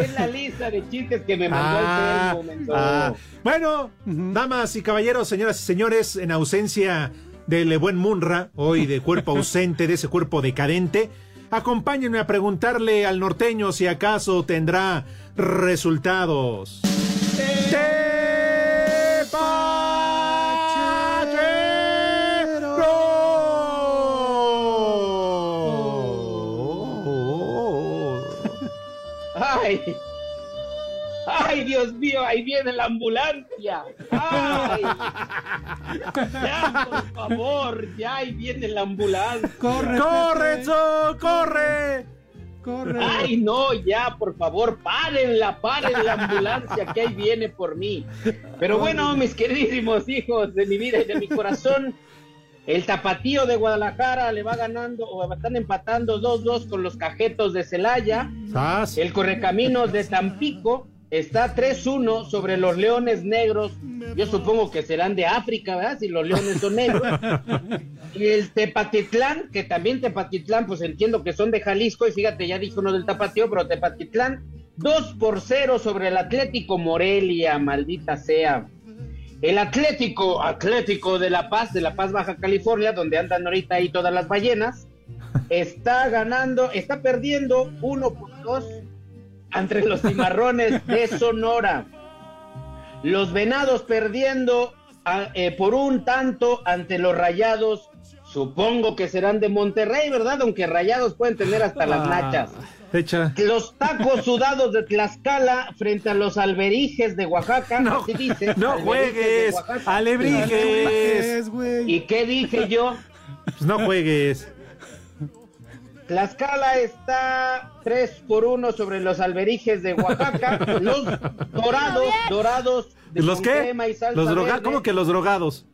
Speaker 9: es la lista de chistes que me mandó
Speaker 6: Ah,
Speaker 9: Anselmo. menso.
Speaker 6: ah. Bueno, damas y caballeros, señoras y señores, en ausencia del buen Munra, hoy de cuerpo ausente, de ese cuerpo decadente, acompáñenme a preguntarle al norteño si acaso tendrá resultados.
Speaker 9: ¡Ay! ¡Ay, Dios mío! ¡Ahí viene la ambulancia! ¡Ay! ¡Ya, por favor! ¡Ya ahí viene la ambulancia!
Speaker 45: ¡Corre,
Speaker 6: ¡Corre! ¡Corre!
Speaker 45: ¡Corre!
Speaker 9: ¡Ay, no! Ya, por favor, párenla, paren la ambulancia que ahí viene por mí. Pero bueno, mis queridísimos hijos de mi vida y de mi corazón, el tapatío de Guadalajara le va ganando, o están empatando 2-2 con los cajetos de Celaya.
Speaker 6: ¡Sas!
Speaker 9: El Correcaminos de Tampico está 3-1 sobre los Leones Negros. Yo supongo que serán de África, ¿verdad? Si los leones son negros. Y el Tepatitlán, que también Tepatitlán, pues entiendo que son de Jalisco, y fíjate, ya dijo uno del Tapatío, pero Tepatitlán, 2 por 0 sobre el Atlético Morelia, maldita sea. El Atlético, Atlético de La Paz, de La Paz, Baja California, donde andan ahorita ahí todas las ballenas, está ganando, está perdiendo 1 por 2 entre los cimarrones de Sonora. Los venados perdiendo a- eh, por un tanto ante los rayados. Supongo que serán de Monterrey, ¿verdad? Aunque rayados pueden tener hasta las nachas.
Speaker 6: Echa.
Speaker 9: Los tacos sudados de Tlaxcala frente a los alberijes de Oaxaca.
Speaker 6: No,
Speaker 9: así dice,
Speaker 6: no juegues, alebrijes.
Speaker 9: ¿Y qué dije yo?
Speaker 6: Pues no juegues.
Speaker 9: Tlaxcala está 3 por 1 sobre los alberijes de Oaxaca. Los dorados, dorados de
Speaker 6: ¿Los
Speaker 9: con
Speaker 6: qué?
Speaker 9: crema y salsa
Speaker 6: Los droga
Speaker 9: verde.
Speaker 6: ¿Cómo que los drogados?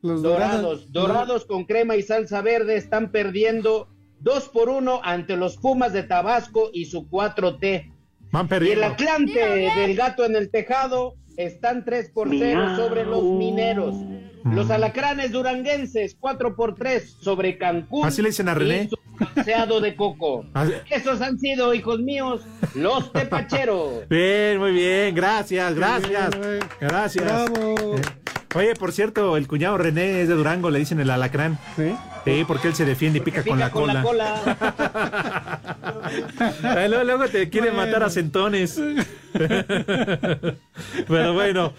Speaker 45: Los
Speaker 9: Dorados, dorados con crema y salsa verde están perdiendo 2 por 1 ante los Pumas de Tabasco y su 4T.
Speaker 6: Van
Speaker 9: Y el
Speaker 6: perdiendo.
Speaker 9: Atlante del gato en el tejado están 3 por 0 sobre los mineros. Los alacranes duranguenses 4 por 3 sobre Cancún.
Speaker 6: Así le dicen a René.
Speaker 9: y su bronceado de coco.
Speaker 6: Así-
Speaker 9: Esos han sido, hijos míos, los tepacheros.
Speaker 6: Bien, muy bien, gracias, gracias.
Speaker 45: Bien, güey.
Speaker 6: Gracias.
Speaker 45: Bravo.
Speaker 6: Eh, Oye, por cierto, el cuñado René es de Durango, le dicen el alacrán.
Speaker 45: ¿Sí?
Speaker 6: Sí, porque él se defiende y pica, con, la
Speaker 9: Pica con la
Speaker 6: cola.
Speaker 9: cola.
Speaker 6: Ay, luego, luego te quieren
Speaker 45: Bueno.
Speaker 6: matar a centones. Pero bueno.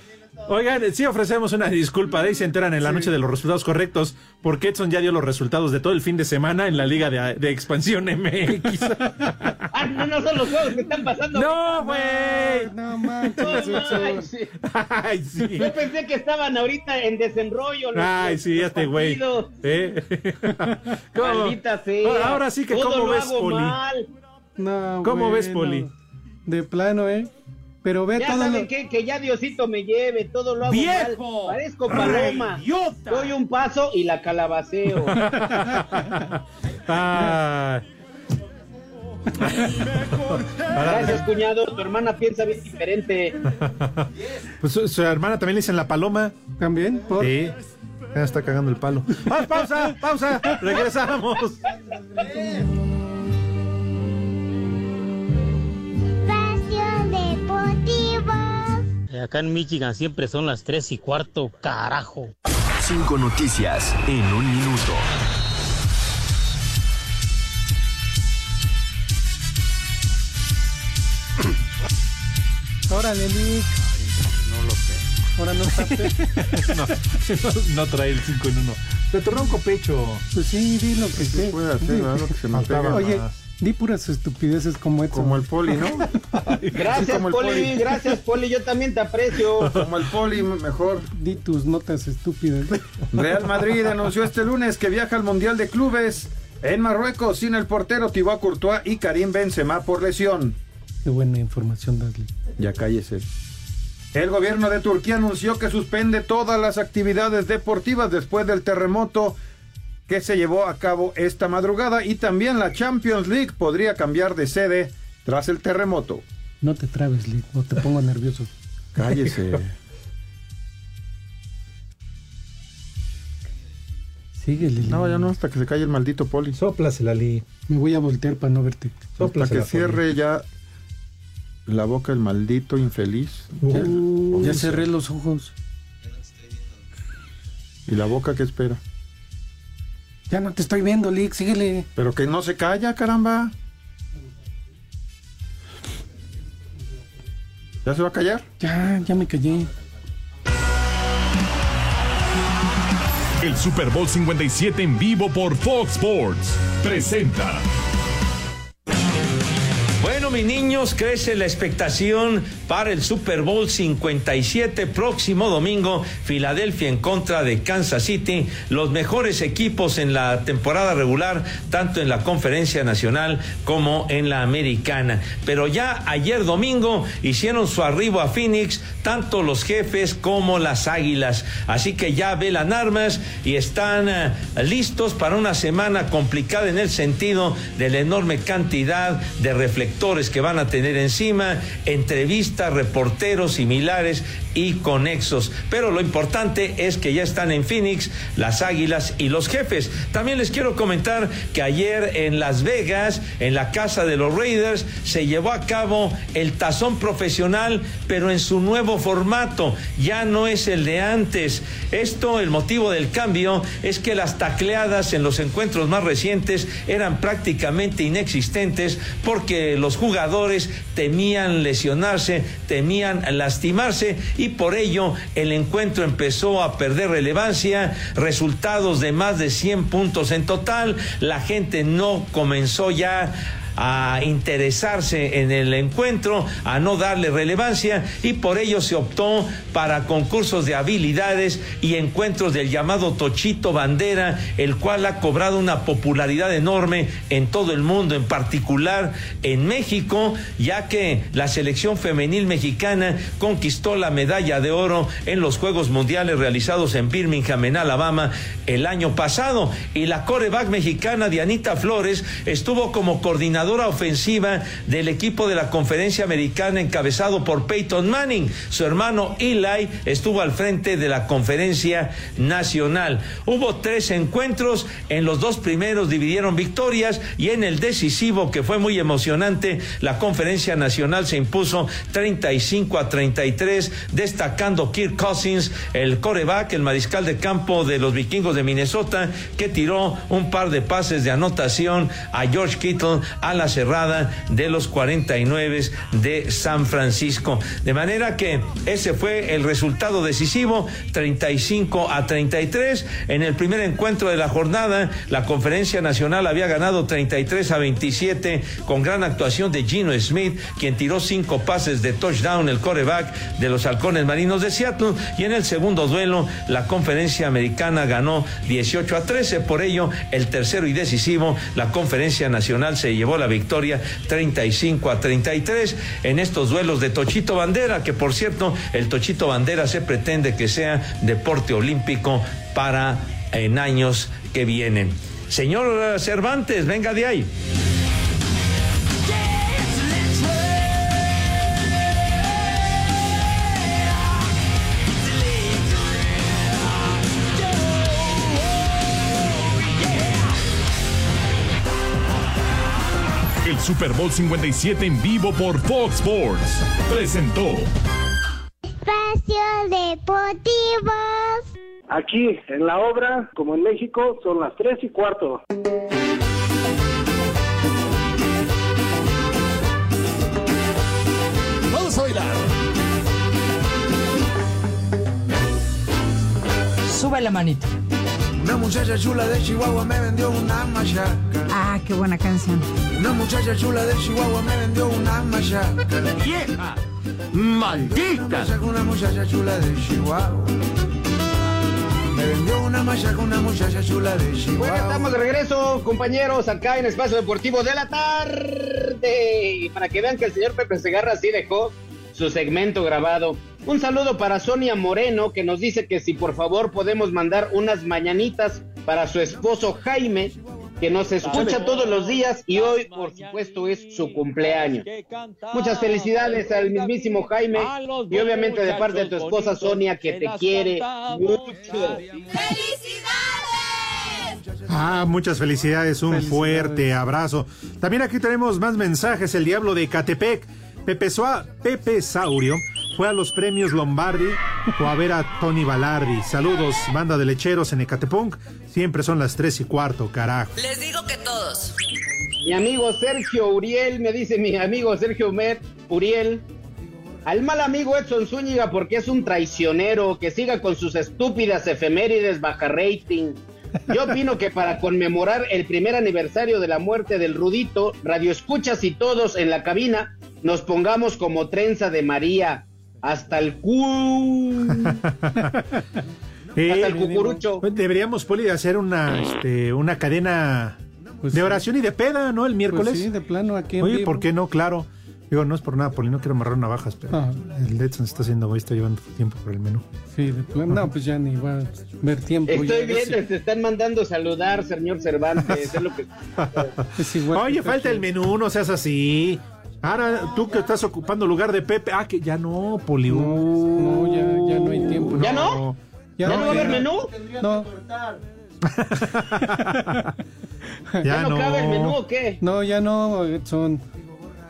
Speaker 6: Oigan, sí ofrecemos una disculpa, de ahí se enteran en la noche de los resultados correctos, porque Edson ya dio los resultados de todo el fin de semana en la Liga de, de Expansión MX.
Speaker 9: Ah, no, no son los juegos que están pasando.
Speaker 6: ¡No, güey!
Speaker 45: No
Speaker 9: No,
Speaker 45: manches.
Speaker 9: no, ay, sí.
Speaker 6: ¡Ay, sí!
Speaker 9: Yo pensé que estaban ahorita en desenrollo. los-
Speaker 6: Ay,
Speaker 9: los-
Speaker 6: sí,
Speaker 9: los
Speaker 6: este güey. ¿Eh?
Speaker 9: Maldita sea.
Speaker 6: Ahora sí que,
Speaker 9: Todo
Speaker 6: ¿cómo
Speaker 9: lo
Speaker 6: ves,
Speaker 9: hago
Speaker 6: Poli?
Speaker 9: mal.
Speaker 45: No,
Speaker 6: ¿Cómo ves. Poli?
Speaker 45: De plano, ¿eh? Pero ve
Speaker 9: Ya
Speaker 45: todo
Speaker 9: saben
Speaker 45: lo...
Speaker 9: qué, que ya Diosito me lleve, todo lo hago
Speaker 1: ¡Viejo!
Speaker 9: mal. Parezco paloma.
Speaker 1: ¡Reyota!
Speaker 9: Doy un paso y la calabaceo.
Speaker 6: Ah,
Speaker 9: Gracias, cuñado. Tu hermana piensa bien diferente.
Speaker 6: pues su, su hermana también le dicen la paloma.
Speaker 45: También, por...
Speaker 6: Sí. Ya está cagando el palo. ¡Ah, pausa! ¡Pausa! ¡Regresamos!
Speaker 47: Deportivo.
Speaker 48: Acá en Michigan siempre son las 3 y cuarto, carajo.
Speaker 49: Cinco noticias en un minuto.
Speaker 45: Órale, Nick.
Speaker 49: No lo sé.
Speaker 45: Ahora no está...
Speaker 6: No, no, no trae el 5 en 1. De tu ronco pecho.
Speaker 45: Pues sí, di lo que sé.
Speaker 49: Puede hacer. Lo que se me pega.
Speaker 45: Oye,
Speaker 6: más.
Speaker 45: Di puras estupideces como Edson.
Speaker 49: Como el poli, ¿no?
Speaker 9: Gracias,
Speaker 49: como el
Speaker 9: Poli.
Speaker 49: Poli.
Speaker 9: Gracias, Poli. Yo también te aprecio.
Speaker 49: Como el poli, mejor.
Speaker 45: Di tus notas estúpidas.
Speaker 49: Real Madrid anunció este lunes que viaja al Mundial de Clubes
Speaker 43: En Marruecos, sin el portero Thibaut Courtois y Karim Benzema por lesión.
Speaker 45: Qué buena información, Dudley.
Speaker 43: Ya cállese. El gobierno de Turquía anunció que suspende todas las actividades deportivas después del terremoto que se llevó a cabo esta madrugada y también la Champions League podría cambiar de sede tras el terremoto.
Speaker 45: No te trabes, Lee, no te pongo nervioso.
Speaker 43: Cállese.
Speaker 45: Síguele.
Speaker 43: No, ya no, hasta que se calle el maldito poli.
Speaker 6: Sóplasela, Lee.
Speaker 45: Me voy a voltear para no verte.
Speaker 43: Hasta
Speaker 6: Sóplasela,
Speaker 43: que cierre ya la boca el maldito infeliz.
Speaker 45: Uh, ya cerré los ojos.
Speaker 43: ¿Y la boca qué espera?
Speaker 45: Ya no te estoy viendo, Lick, síguele.
Speaker 43: Pero que no se calla, caramba. ¿Ya se va a callar?
Speaker 45: Ya, ya me callé.
Speaker 50: El Super Bowl 57 en vivo por Fox Sports presenta.
Speaker 1: Mis niños, crece la expectación para el Super Bowl 57 próximo domingo, Filadelfia en contra de Kansas City, los mejores equipos en la temporada regular, tanto en la conferencia nacional como en la americana. Pero ya ayer domingo hicieron su arribo a Phoenix, tanto los jefes como las águilas. Así que ya velan armas y están eh, listos para una semana complicada en el sentido de la enorme cantidad de reflectores que van a tener encima, entrevistas, reporteros similares y conexos. Pero lo importante es que ya están en Phoenix las Águilas y los jefes. También les quiero comentar que ayer en Las Vegas, en la casa de los Raiders, se llevó a cabo el tazón profesional, pero en su nuevo formato. Ya no es el de antes. Esto, el motivo del cambio, es que las tacleadas en los encuentros más recientes eran prácticamente inexistentes porque los jugadores temían lesionarse, temían lastimarse y por ello el encuentro empezó a perder relevancia, resultados de más de 100 puntos en total, la gente no comenzó ya a interesarse en el encuentro, a no darle relevancia y por ello se optó para concursos de habilidades y encuentros del llamado Tochito Bandera, el cual ha cobrado una popularidad enorme en todo el mundo, en particular en México, ya que la selección femenil mexicana conquistó la medalla de oro en los Juegos Mundiales realizados en Birmingham, en Alabama, el año pasado. Y la coreback mexicana Dianita Flores estuvo como coordinadora ofensiva del equipo de la conferencia americana encabezado por Peyton Manning. Su hermano Eli estuvo al frente de la conferencia nacional. Hubo tres encuentros, en los dos primeros dividieron victorias y en el decisivo, que fue muy emocionante, la conferencia nacional se impuso 35 a 33, destacando Kirk Cousins, el coreback, el mariscal de campo de los vikingos de Minnesota, que tiró un par de pases de anotación a George Kittle, la cerrada de los 49 de San Francisco. De manera que ese fue el resultado decisivo, 35 a 33. En el primer encuentro de la jornada, la Conferencia Nacional había ganado 33 a 27 con gran actuación de Gino Smith, quien tiró cinco pases de touchdown, el coreback de los halcones marinos de Seattle. Y en el segundo duelo, la Conferencia Americana ganó 18 a 13. Por ello, el tercero y decisivo, la Conferencia Nacional se llevó la victoria 35 a 33 en estos duelos de Tochito Bandera, que por cierto, el Tochito Bandera se pretende que sea deporte olímpico para en años que vienen. Señor Cervantes, venga de ahí.
Speaker 50: Super Bowl 57 en vivo por Fox Sports presentó.
Speaker 47: Espacio Deportivo.
Speaker 31: Aquí, en la obra, como en México, son las tres y cuarto.
Speaker 46: Vamos a bailar.
Speaker 51: Sube la manita.
Speaker 52: Una muchacha chula de Chihuahua me vendió una machaca.
Speaker 51: Ah, qué buena canción.
Speaker 52: Una muchacha chula de Chihuahua me vendió una machaca.
Speaker 1: ¡Vieja! ¡Maldita!
Speaker 52: Una muchacha chula de Chihuahua. Me vendió una malla con una muchacha chula de
Speaker 9: Bueno,
Speaker 52: Chihuahua.
Speaker 9: estamos de regreso, compañeros, acá en Espacio Deportivo de la tarde. Y para que vean que el señor Pepe Segarra sí dejó su segmento grabado. Un saludo para Sonia Moreno, que nos dice que si por favor podemos mandar unas mañanitas para su esposo Jaime, que nos escucha todos los días y hoy, por supuesto, es su cumpleaños. Muchas felicidades al mismísimo Jaime y obviamente de parte de tu esposa Sonia, que te quiere mucho.
Speaker 6: Ah, muchas felicidades, un fuerte abrazo. También aquí tenemos más mensajes. El Diablo de Catepec, Pepe, Sua- Pepe Saurio, fue a los premios Lombardi o a ver a Tony Balardi. Saludos, banda de lecheros en Ecatepunk. Siempre son las tres y cuarto, carajo.
Speaker 53: Les digo que todos.
Speaker 9: Mi amigo Sergio Uriel, me dice mi amigo Sergio Mer, Uriel, al mal amigo Edson Zúñiga porque es un traicionero, que siga con sus estúpidas efemérides baja rating. Yo opino que para conmemorar el primer aniversario de la muerte del Rudito, Radio Escuchas y todos en la cabina nos pongamos como trenza de María hasta el cu.
Speaker 6: Eh,
Speaker 9: Hasta el cucurucho.
Speaker 6: pues Deberíamos, Poli, hacer una, este, una cadena de oración y de peda, ¿no? El miércoles.
Speaker 45: Pues sí, de plano aquí en
Speaker 6: Oye,
Speaker 45: vivo.
Speaker 6: ¿por qué no? Claro. Digo, no es por nada, Poli, no quiero amarrar navajas, pero
Speaker 45: Ah.
Speaker 6: el Edson está haciendo egoísta llevando tiempo por el menú.
Speaker 45: Sí, de plano. No, pues ya ni va a ver tiempo.
Speaker 9: Estoy
Speaker 45: ya.
Speaker 9: viendo, te están mandando saludar, señor Cervantes. es lo que...
Speaker 45: Es igual
Speaker 6: Oye,
Speaker 45: que
Speaker 6: falta el menú, no seas así. Ahora tú que estás ocupando lugar de Pepe, ah, que ya no, Poli.
Speaker 45: No, ya, ya no hay tiempo.
Speaker 9: ¿Ya no? ¿Ya no va a haber menú?
Speaker 45: No.
Speaker 9: ¿Ya no cabe el menú o qué?
Speaker 45: No, ya no, Edson.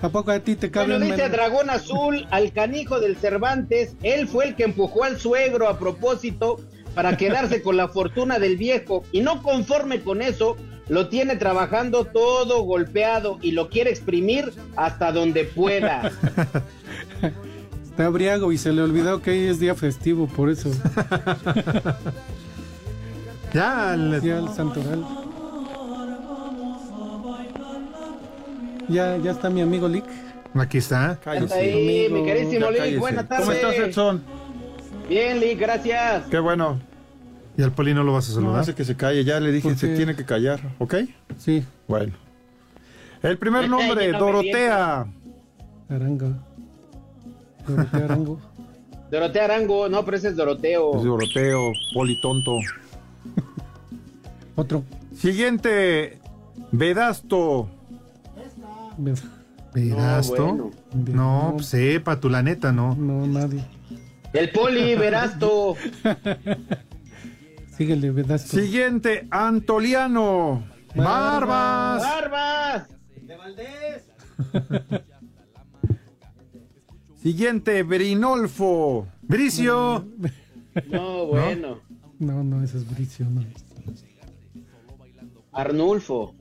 Speaker 45: ¿A poco a ti te cabe
Speaker 9: Bueno,
Speaker 45: el
Speaker 9: dice
Speaker 45: menú?
Speaker 9: Dragón Azul al canijo del Cervantes. Él fue el que empujó al suegro a propósito para quedarse con la fortuna del viejo. Y no conforme con eso, lo tiene trabajando todo golpeado y lo quiere exprimir hasta donde pueda.
Speaker 45: Está abriago y se le olvidó que hoy es día festivo, por eso.
Speaker 6: ya, el...
Speaker 45: Ya el santoral. Ya, ya está mi amigo Lick.
Speaker 6: Aquí está.
Speaker 9: Anda ahí, mi queridísimo Lick, buenas tardes.
Speaker 43: ¿Cómo estás, Edson?
Speaker 9: Bien, Lick, gracias.
Speaker 43: Qué bueno.
Speaker 6: ¿Y al Poli no lo vas a
Speaker 43: No
Speaker 6: saludar?
Speaker 43: hace que se calle, ya le dije,
Speaker 45: ¿Por
Speaker 43: se tiene que callar, ¿ok?
Speaker 45: Sí,
Speaker 43: Bueno. El primer nombre,
Speaker 9: no
Speaker 43: Dorotea.
Speaker 45: Arango. Dorotea Arango.
Speaker 9: Dorotea Arango, no, pero ese es Doroteo.
Speaker 43: Es Doroteo, politonto.
Speaker 45: Otro.
Speaker 43: Siguiente, Vedasto.
Speaker 6: ¿Verasto?
Speaker 9: No, bueno.
Speaker 6: No, pues sepa, tú la neta, no.
Speaker 45: No, nadie.
Speaker 9: El Poli, Verasto.
Speaker 45: Síguele, ¿verdad?
Speaker 43: Siguiente, Antoliano. Barbas.
Speaker 9: ¡Barbas!
Speaker 43: Siguiente, Brinolfo.
Speaker 6: Bricio.
Speaker 9: No, bueno.
Speaker 45: No, no, ese es Bricio, no.
Speaker 9: Arnulfo.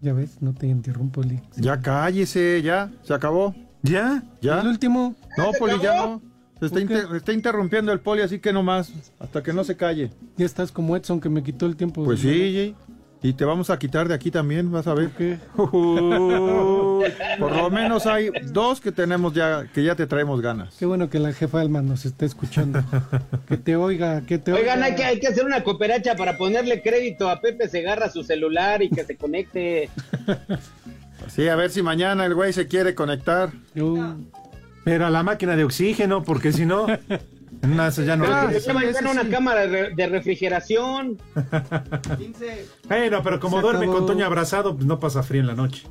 Speaker 45: Ya ves, no te interrumpo, Lick.
Speaker 43: Ya cállese, ya, se acabó.
Speaker 6: ¿Ya?
Speaker 43: ¿Ya?
Speaker 45: El último.
Speaker 43: No,
Speaker 9: ¿Se
Speaker 43: Poli, ya no. Se está, inter- está interrumpiendo el Poli, así que no más. Hasta que no se calle.
Speaker 45: Ya estás como Edson que me quitó el tiempo.
Speaker 43: Pues sí, y te vamos a quitar de aquí también, vas a ver.
Speaker 45: ¿Qué?
Speaker 43: Por lo menos hay dos que tenemos ya, que ya te traemos ganas.
Speaker 45: Qué bueno que la jefa Alma nos está escuchando. que te oiga, que te
Speaker 9: Oigan,
Speaker 45: oiga.
Speaker 9: hay que, hay que hacer una cooperacha para ponerle crédito a Pepe Segarra a su celular y que se conecte.
Speaker 43: Sí, a ver si mañana el güey se quiere conectar.
Speaker 45: Yo-
Speaker 6: Pero a la máquina de oxígeno, porque si no, de esas ya no.
Speaker 9: Pero
Speaker 45: Ah,
Speaker 9: que una
Speaker 45: sí.
Speaker 9: cámara de, de refrigeración.
Speaker 6: Bueno, pero como
Speaker 45: Se
Speaker 6: duerme
Speaker 45: acabó.
Speaker 6: con Toño abrazado, pues no pasa frío en la noche.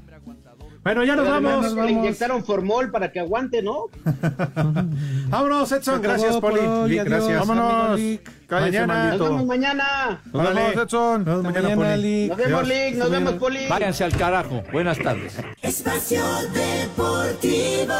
Speaker 6: Bueno, ya nos
Speaker 9: Pero además
Speaker 6: vamos.
Speaker 9: Le
Speaker 45: vamos.
Speaker 9: inyectaron formol para que aguante, ¿no?
Speaker 6: Vámonos, Edson. Gracias, Poli. Lick, gracias.
Speaker 43: Vámonos.
Speaker 45: Lick.
Speaker 43: Cállese,
Speaker 6: Mañana.
Speaker 9: Nos vemos mañana.
Speaker 43: Nos vemos, Edson.
Speaker 6: Nos vemos mañana,
Speaker 45: mañana,
Speaker 6: Poli.
Speaker 9: Nos vemos. Lick. Nos vemos, Poli.
Speaker 27: Váyanse al carajo. Buenas tardes.
Speaker 44: Espacio Deportivo.